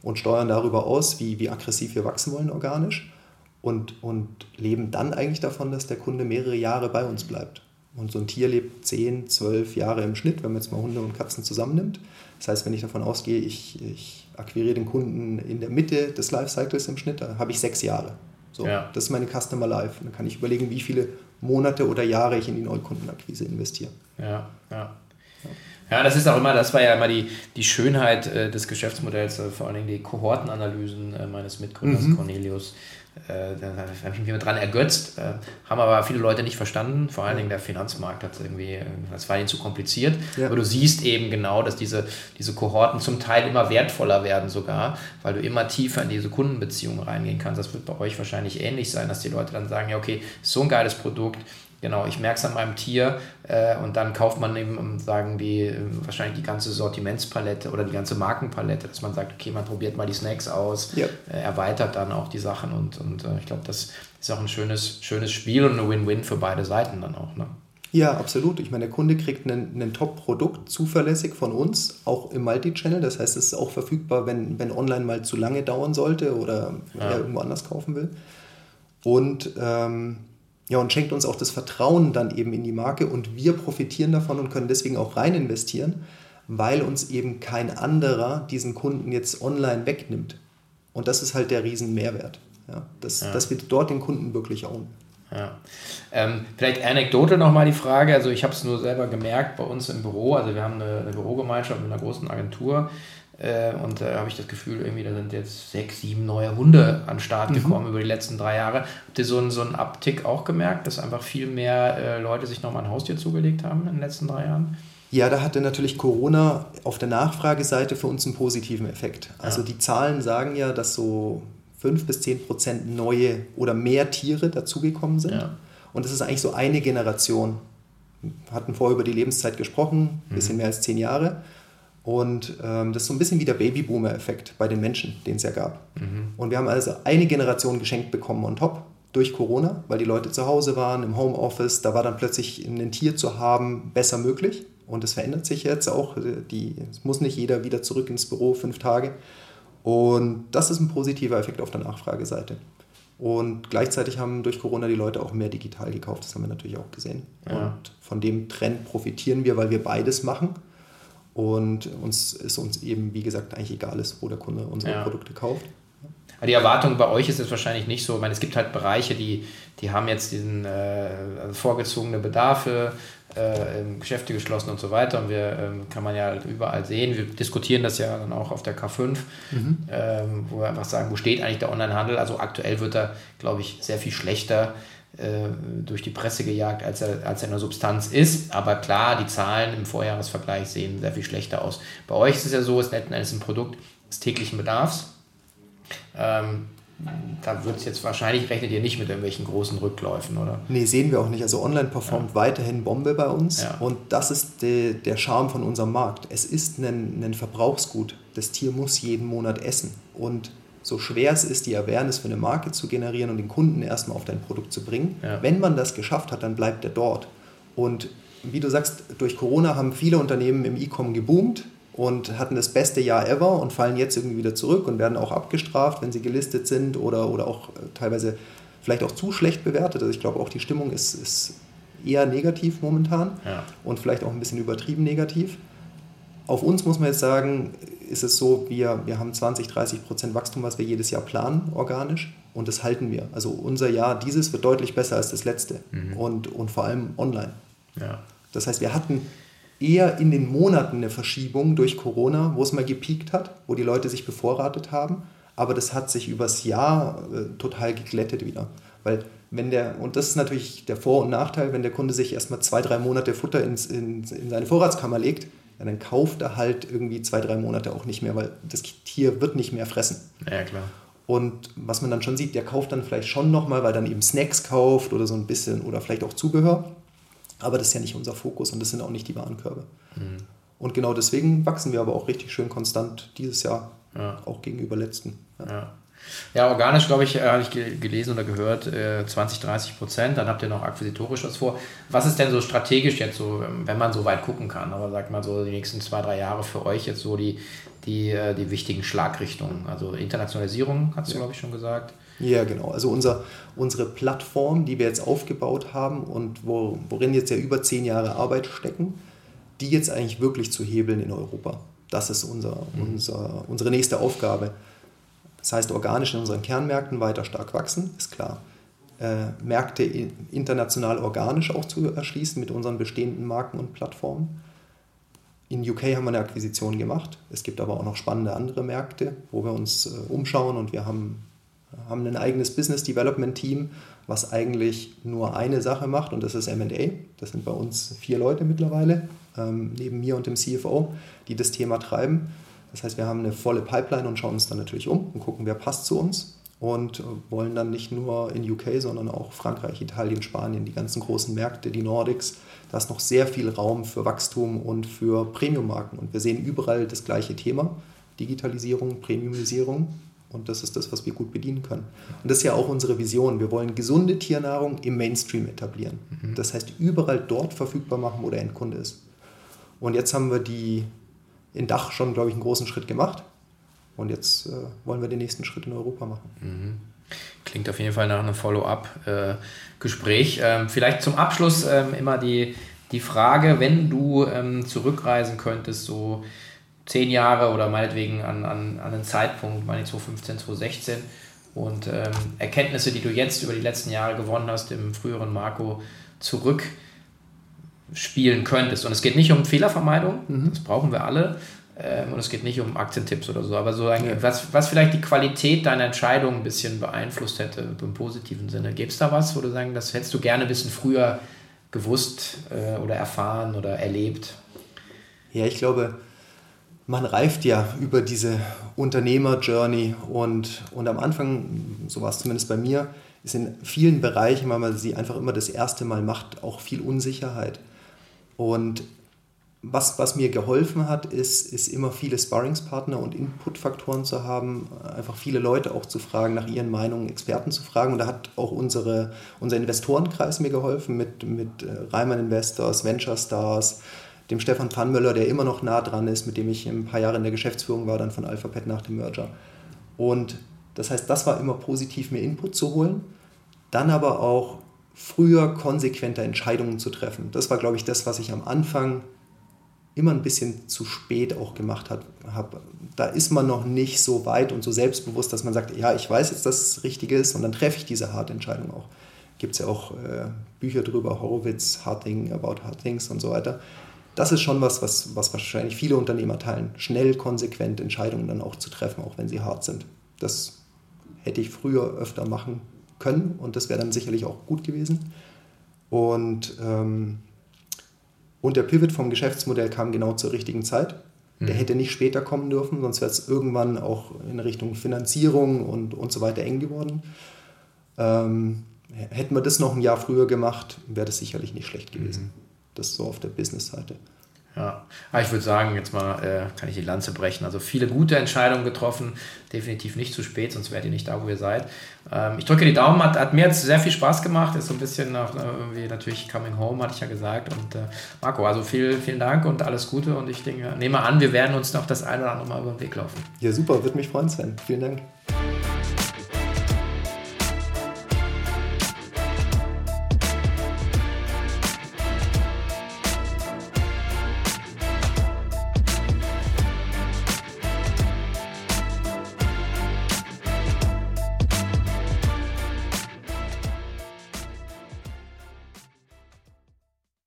und steuern darüber aus, wie, wie aggressiv wir wachsen wollen organisch und, und leben dann eigentlich davon, dass der Kunde mehrere Jahre bei uns bleibt. Und so ein Tier lebt 10, 12 Jahre im Schnitt, wenn man jetzt mal Hunde und Katzen zusammennimmt. Das heißt, wenn ich davon ausgehe, ich, ich akquiriere den Kunden in der Mitte des Lifecycles im Schnitt, da habe ich sechs Jahre. So, ja. Das ist meine Customer Life. dann kann ich überlegen, wie viele Monate oder Jahre ich in die Neukundenakquise investiere. Ja, ja. Ja, das ist auch immer, das war ja immer die, die Schönheit äh, des Geschäftsmodells, äh, vor allen Dingen die Kohortenanalysen äh, meines Mitgründers mhm. Cornelius. Äh, da habe ich mich dran ergötzt, äh, haben aber viele Leute nicht verstanden. Vor allen Dingen der Finanzmarkt hat irgendwie, äh, das war ihnen zu kompliziert. Ja. Aber du siehst eben genau, dass diese, diese Kohorten zum Teil immer wertvoller werden sogar, weil du immer tiefer in diese Kundenbeziehungen reingehen kannst. Das wird bei euch wahrscheinlich ähnlich sein, dass die Leute dann sagen, ja okay, so ein geiles Produkt, Genau, ich merke es an meinem Tier äh, und dann kauft man eben, sagen die, wahrscheinlich die ganze Sortimentspalette oder die ganze Markenpalette, dass man sagt, okay, man probiert mal die Snacks aus, ja. äh, erweitert dann auch die Sachen und, und äh, ich glaube, das ist auch ein schönes, schönes Spiel und eine Win-Win für beide Seiten dann auch. Ne? Ja, absolut. Ich meine, der Kunde kriegt ein Top-Produkt zuverlässig von uns, auch im Multi-Channel. Das heißt, es ist auch verfügbar, wenn, wenn online mal zu lange dauern sollte oder ja. er irgendwo anders kaufen will. Und ähm, ja, und schenkt uns auch das Vertrauen dann eben in die Marke und wir profitieren davon und können deswegen auch rein investieren, weil uns eben kein anderer diesen Kunden jetzt online wegnimmt. Und das ist halt der Riesenmehrwert, ja, dass, ja. dass wir dort den Kunden wirklich ownen. Ja. Ähm, vielleicht Anekdote nochmal die Frage. Also ich habe es nur selber gemerkt bei uns im Büro. Also wir haben eine, eine Bürogemeinschaft mit einer großen Agentur äh, und da äh, habe ich das Gefühl, irgendwie, da sind jetzt sechs, sieben neue Hunde an den Start mhm. gekommen mhm. über die letzten drei Jahre. Habt ihr so einen, so einen Abtick auch gemerkt, dass einfach viel mehr äh, Leute sich nochmal ein Haustier zugelegt haben in den letzten drei Jahren? Ja, da hatte natürlich Corona auf der Nachfrageseite für uns einen positiven Effekt. Also ja. die Zahlen sagen ja, dass so fünf bis zehn Prozent neue oder mehr Tiere dazugekommen sind. Ja. Und das ist eigentlich so eine Generation. Wir hatten vorher über die Lebenszeit gesprochen, ein bisschen mhm. mehr als zehn Jahre. Und ähm, das ist so ein bisschen wie der Babyboomer-Effekt bei den Menschen, den es ja gab. Mhm. Und wir haben also eine Generation geschenkt bekommen on top durch Corona, weil die Leute zu Hause waren, im Homeoffice. Da war dann plötzlich ein Tier zu haben besser möglich. Und das verändert sich jetzt auch. Die, es muss nicht jeder wieder zurück ins Büro, fünf Tage. Und das ist ein positiver Effekt auf der Nachfrageseite. Und gleichzeitig haben durch Corona die Leute auch mehr digital gekauft. Das haben wir natürlich auch gesehen. Ja. Und von dem Trend profitieren wir, weil wir beides machen. Und uns ist uns eben, wie gesagt, eigentlich egal ist, wo der Kunde unsere ja. Produkte kauft. Die Erwartung bei euch ist es wahrscheinlich nicht so. Ich meine, es gibt halt Bereiche, die, die haben jetzt diesen äh, also vorgezogene Bedarfe, äh, Geschäfte geschlossen und so weiter. Und wir ähm, kann man ja halt überall sehen. Wir diskutieren das ja dann auch auf der K5, mhm. ähm, wo wir einfach sagen, wo steht eigentlich der Onlinehandel? Also aktuell wird er, glaube ich, sehr viel schlechter durch die Presse gejagt, als er, als er in der Substanz ist. Aber klar, die Zahlen im Vorjahresvergleich sehen sehr viel schlechter aus. Bei euch ist es ja so, es ist letzten Endes ein Produkt des täglichen Bedarfs. Ähm, da wird es jetzt wahrscheinlich, rechnet ihr nicht mit irgendwelchen großen Rückläufen, oder? Nee, sehen wir auch nicht. Also online performt ja. weiterhin Bombe bei uns ja. und das ist de, der Charme von unserem Markt. Es ist ein, ein Verbrauchsgut. Das Tier muss jeden Monat essen und so schwer es ist, die Awareness für eine Marke zu generieren und den Kunden erstmal auf dein Produkt zu bringen, ja. wenn man das geschafft hat, dann bleibt er dort. Und wie du sagst, durch Corona haben viele Unternehmen im E-Com geboomt und hatten das beste Jahr ever und fallen jetzt irgendwie wieder zurück und werden auch abgestraft, wenn sie gelistet sind oder, oder auch äh, teilweise vielleicht auch zu schlecht bewertet. Also ich glaube auch die Stimmung ist, ist eher negativ momentan ja. und vielleicht auch ein bisschen übertrieben negativ. Auf uns muss man jetzt sagen, ist es so, wir, wir haben 20, 30 Prozent Wachstum, was wir jedes Jahr planen, organisch. Und das halten wir. Also unser Jahr dieses wird deutlich besser als das letzte. Mhm. Und, und vor allem online. Ja. Das heißt, wir hatten eher in den Monaten eine Verschiebung durch Corona, wo es mal gepiekt hat, wo die Leute sich bevorratet haben. Aber das hat sich übers Jahr äh, total geglättet wieder. Weil wenn der, und das ist natürlich der Vor- und Nachteil, wenn der Kunde sich erstmal zwei, drei Monate Futter ins, in, in seine Vorratskammer legt, ja, dann kauft er halt irgendwie zwei, drei Monate auch nicht mehr, weil das Tier wird nicht mehr fressen. Ja, klar. Und was man dann schon sieht, der kauft dann vielleicht schon nochmal, weil dann eben Snacks kauft oder so ein bisschen oder vielleicht auch Zubehör. Aber das ist ja nicht unser Fokus und das sind auch nicht die Warenkörbe. Mhm. Und genau deswegen wachsen wir aber auch richtig schön konstant dieses Jahr, ja. auch gegenüber letzten. Ja. ja. Ja, organisch, glaube ich, äh, habe ich gelesen oder gehört, 20, äh, 30 Prozent. Dann habt ihr noch akquisitorisch was vor. Was ist denn so strategisch jetzt so, wenn man so weit gucken kann? Aber sagt mal so die nächsten zwei, drei Jahre für euch jetzt so die, die, äh, die wichtigen Schlagrichtungen? Also Internationalisierung, hast du, ja. glaube ich, schon gesagt. Ja, genau. Also unser, unsere Plattform, die wir jetzt aufgebaut haben und wo, worin jetzt ja über zehn Jahre Arbeit stecken, die jetzt eigentlich wirklich zu hebeln in Europa. Das ist unser, mhm. unser, unsere nächste Aufgabe. Das heißt, organisch in unseren Kernmärkten weiter stark wachsen, ist klar. Äh, Märkte international organisch auch zu erschließen mit unseren bestehenden Marken und Plattformen. in UK haben wir eine Akquisition gemacht. Es gibt aber auch noch spannende andere Märkte, wo wir uns äh, umschauen und wir haben, haben ein eigenes Business Development Team, was eigentlich nur eine Sache macht und das ist MA. Das sind bei uns vier Leute mittlerweile, ähm, neben mir und dem CFO, die das Thema treiben. Das heißt, wir haben eine volle Pipeline und schauen uns dann natürlich um und gucken, wer passt zu uns und wollen dann nicht nur in UK, sondern auch Frankreich, Italien, Spanien, die ganzen großen Märkte, die Nordics. Da ist noch sehr viel Raum für Wachstum und für Premium-Marken. Und wir sehen überall das gleiche Thema, Digitalisierung, Premiumisierung. Und das ist das, was wir gut bedienen können. Und das ist ja auch unsere Vision. Wir wollen gesunde Tiernahrung im Mainstream etablieren. Mhm. Das heißt, überall dort verfügbar machen, wo der Endkunde ist. Und jetzt haben wir die in Dach schon, glaube ich, einen großen Schritt gemacht. Und jetzt äh, wollen wir den nächsten Schritt in Europa machen. Mhm. Klingt auf jeden Fall nach einem Follow-up-Gespräch. Ähm, vielleicht zum Abschluss ähm, immer die, die Frage, wenn du ähm, zurückreisen könntest, so zehn Jahre oder meinetwegen an, an, an einen Zeitpunkt, meine 2015, 2016, und ähm, Erkenntnisse, die du jetzt über die letzten Jahre gewonnen hast, im früheren Marco zurückspielen könntest. Und es geht nicht um Fehlervermeidung, mhm. das brauchen wir alle, ähm, und es geht nicht um Aktientipps oder so, aber so ein, ja. was, was vielleicht die Qualität deiner Entscheidung ein bisschen beeinflusst hätte, im positiven Sinne. Gäbe es da was, wo du sagen, das hättest du gerne ein bisschen früher gewusst äh, oder erfahren oder erlebt? Ja, ich glaube, man reift ja über diese Unternehmer-Journey und, und am Anfang, so war es zumindest bei mir, ist in vielen Bereichen, weil man sie einfach immer das erste Mal macht, auch viel Unsicherheit. Und was, was mir geholfen hat, ist, ist immer viele Sparringspartner und Inputfaktoren zu haben, einfach viele Leute auch zu fragen, nach ihren Meinungen, Experten zu fragen. Und da hat auch unsere, unser Investorenkreis mir geholfen mit, mit äh, Reimann Investors, Venture Stars, dem Stefan Pannmöller, der immer noch nah dran ist, mit dem ich ein paar Jahre in der Geschäftsführung war, dann von Alphabet nach dem Merger. Und das heißt, das war immer positiv, mir Input zu holen. Dann aber auch früher konsequente Entscheidungen zu treffen. Das war, glaube ich, das, was ich am Anfang immer ein bisschen zu spät auch gemacht habe. Da ist man noch nicht so weit und so selbstbewusst, dass man sagt, ja, ich weiß jetzt, dass es richtig ist und dann treffe ich diese harte Entscheidung auch. Gibt es ja auch äh, Bücher drüber, Horowitz, Harting, About Hard Things und so weiter. Das ist schon was, was, was wahrscheinlich viele Unternehmer teilen. Schnell, konsequent Entscheidungen dann auch zu treffen, auch wenn sie hart sind. Das hätte ich früher öfter machen können und das wäre dann sicherlich auch gut gewesen. Und ähm, und der Pivot vom Geschäftsmodell kam genau zur richtigen Zeit. Der mhm. hätte nicht später kommen dürfen, sonst wäre es irgendwann auch in Richtung Finanzierung und, und so weiter eng geworden. Ähm, hätten wir das noch ein Jahr früher gemacht, wäre das sicherlich nicht schlecht gewesen. Mhm. Das so auf der Business-Seite. Ja, aber ich würde sagen, jetzt mal äh, kann ich die Lanze brechen. Also viele gute Entscheidungen getroffen, definitiv nicht zu spät, sonst wärt ihr nicht da, wo ihr seid. Ähm, ich drücke die Daumen, hat, hat mir jetzt sehr viel Spaß gemacht, ist so ein bisschen nach äh, irgendwie natürlich Coming Home, hatte ich ja gesagt. Und äh, Marco, also viel, vielen Dank und alles Gute und ich denke, nehme an, wir werden uns noch das eine oder andere Mal über den Weg laufen. Ja, super, würde mich freuen, Sven. Vielen Dank.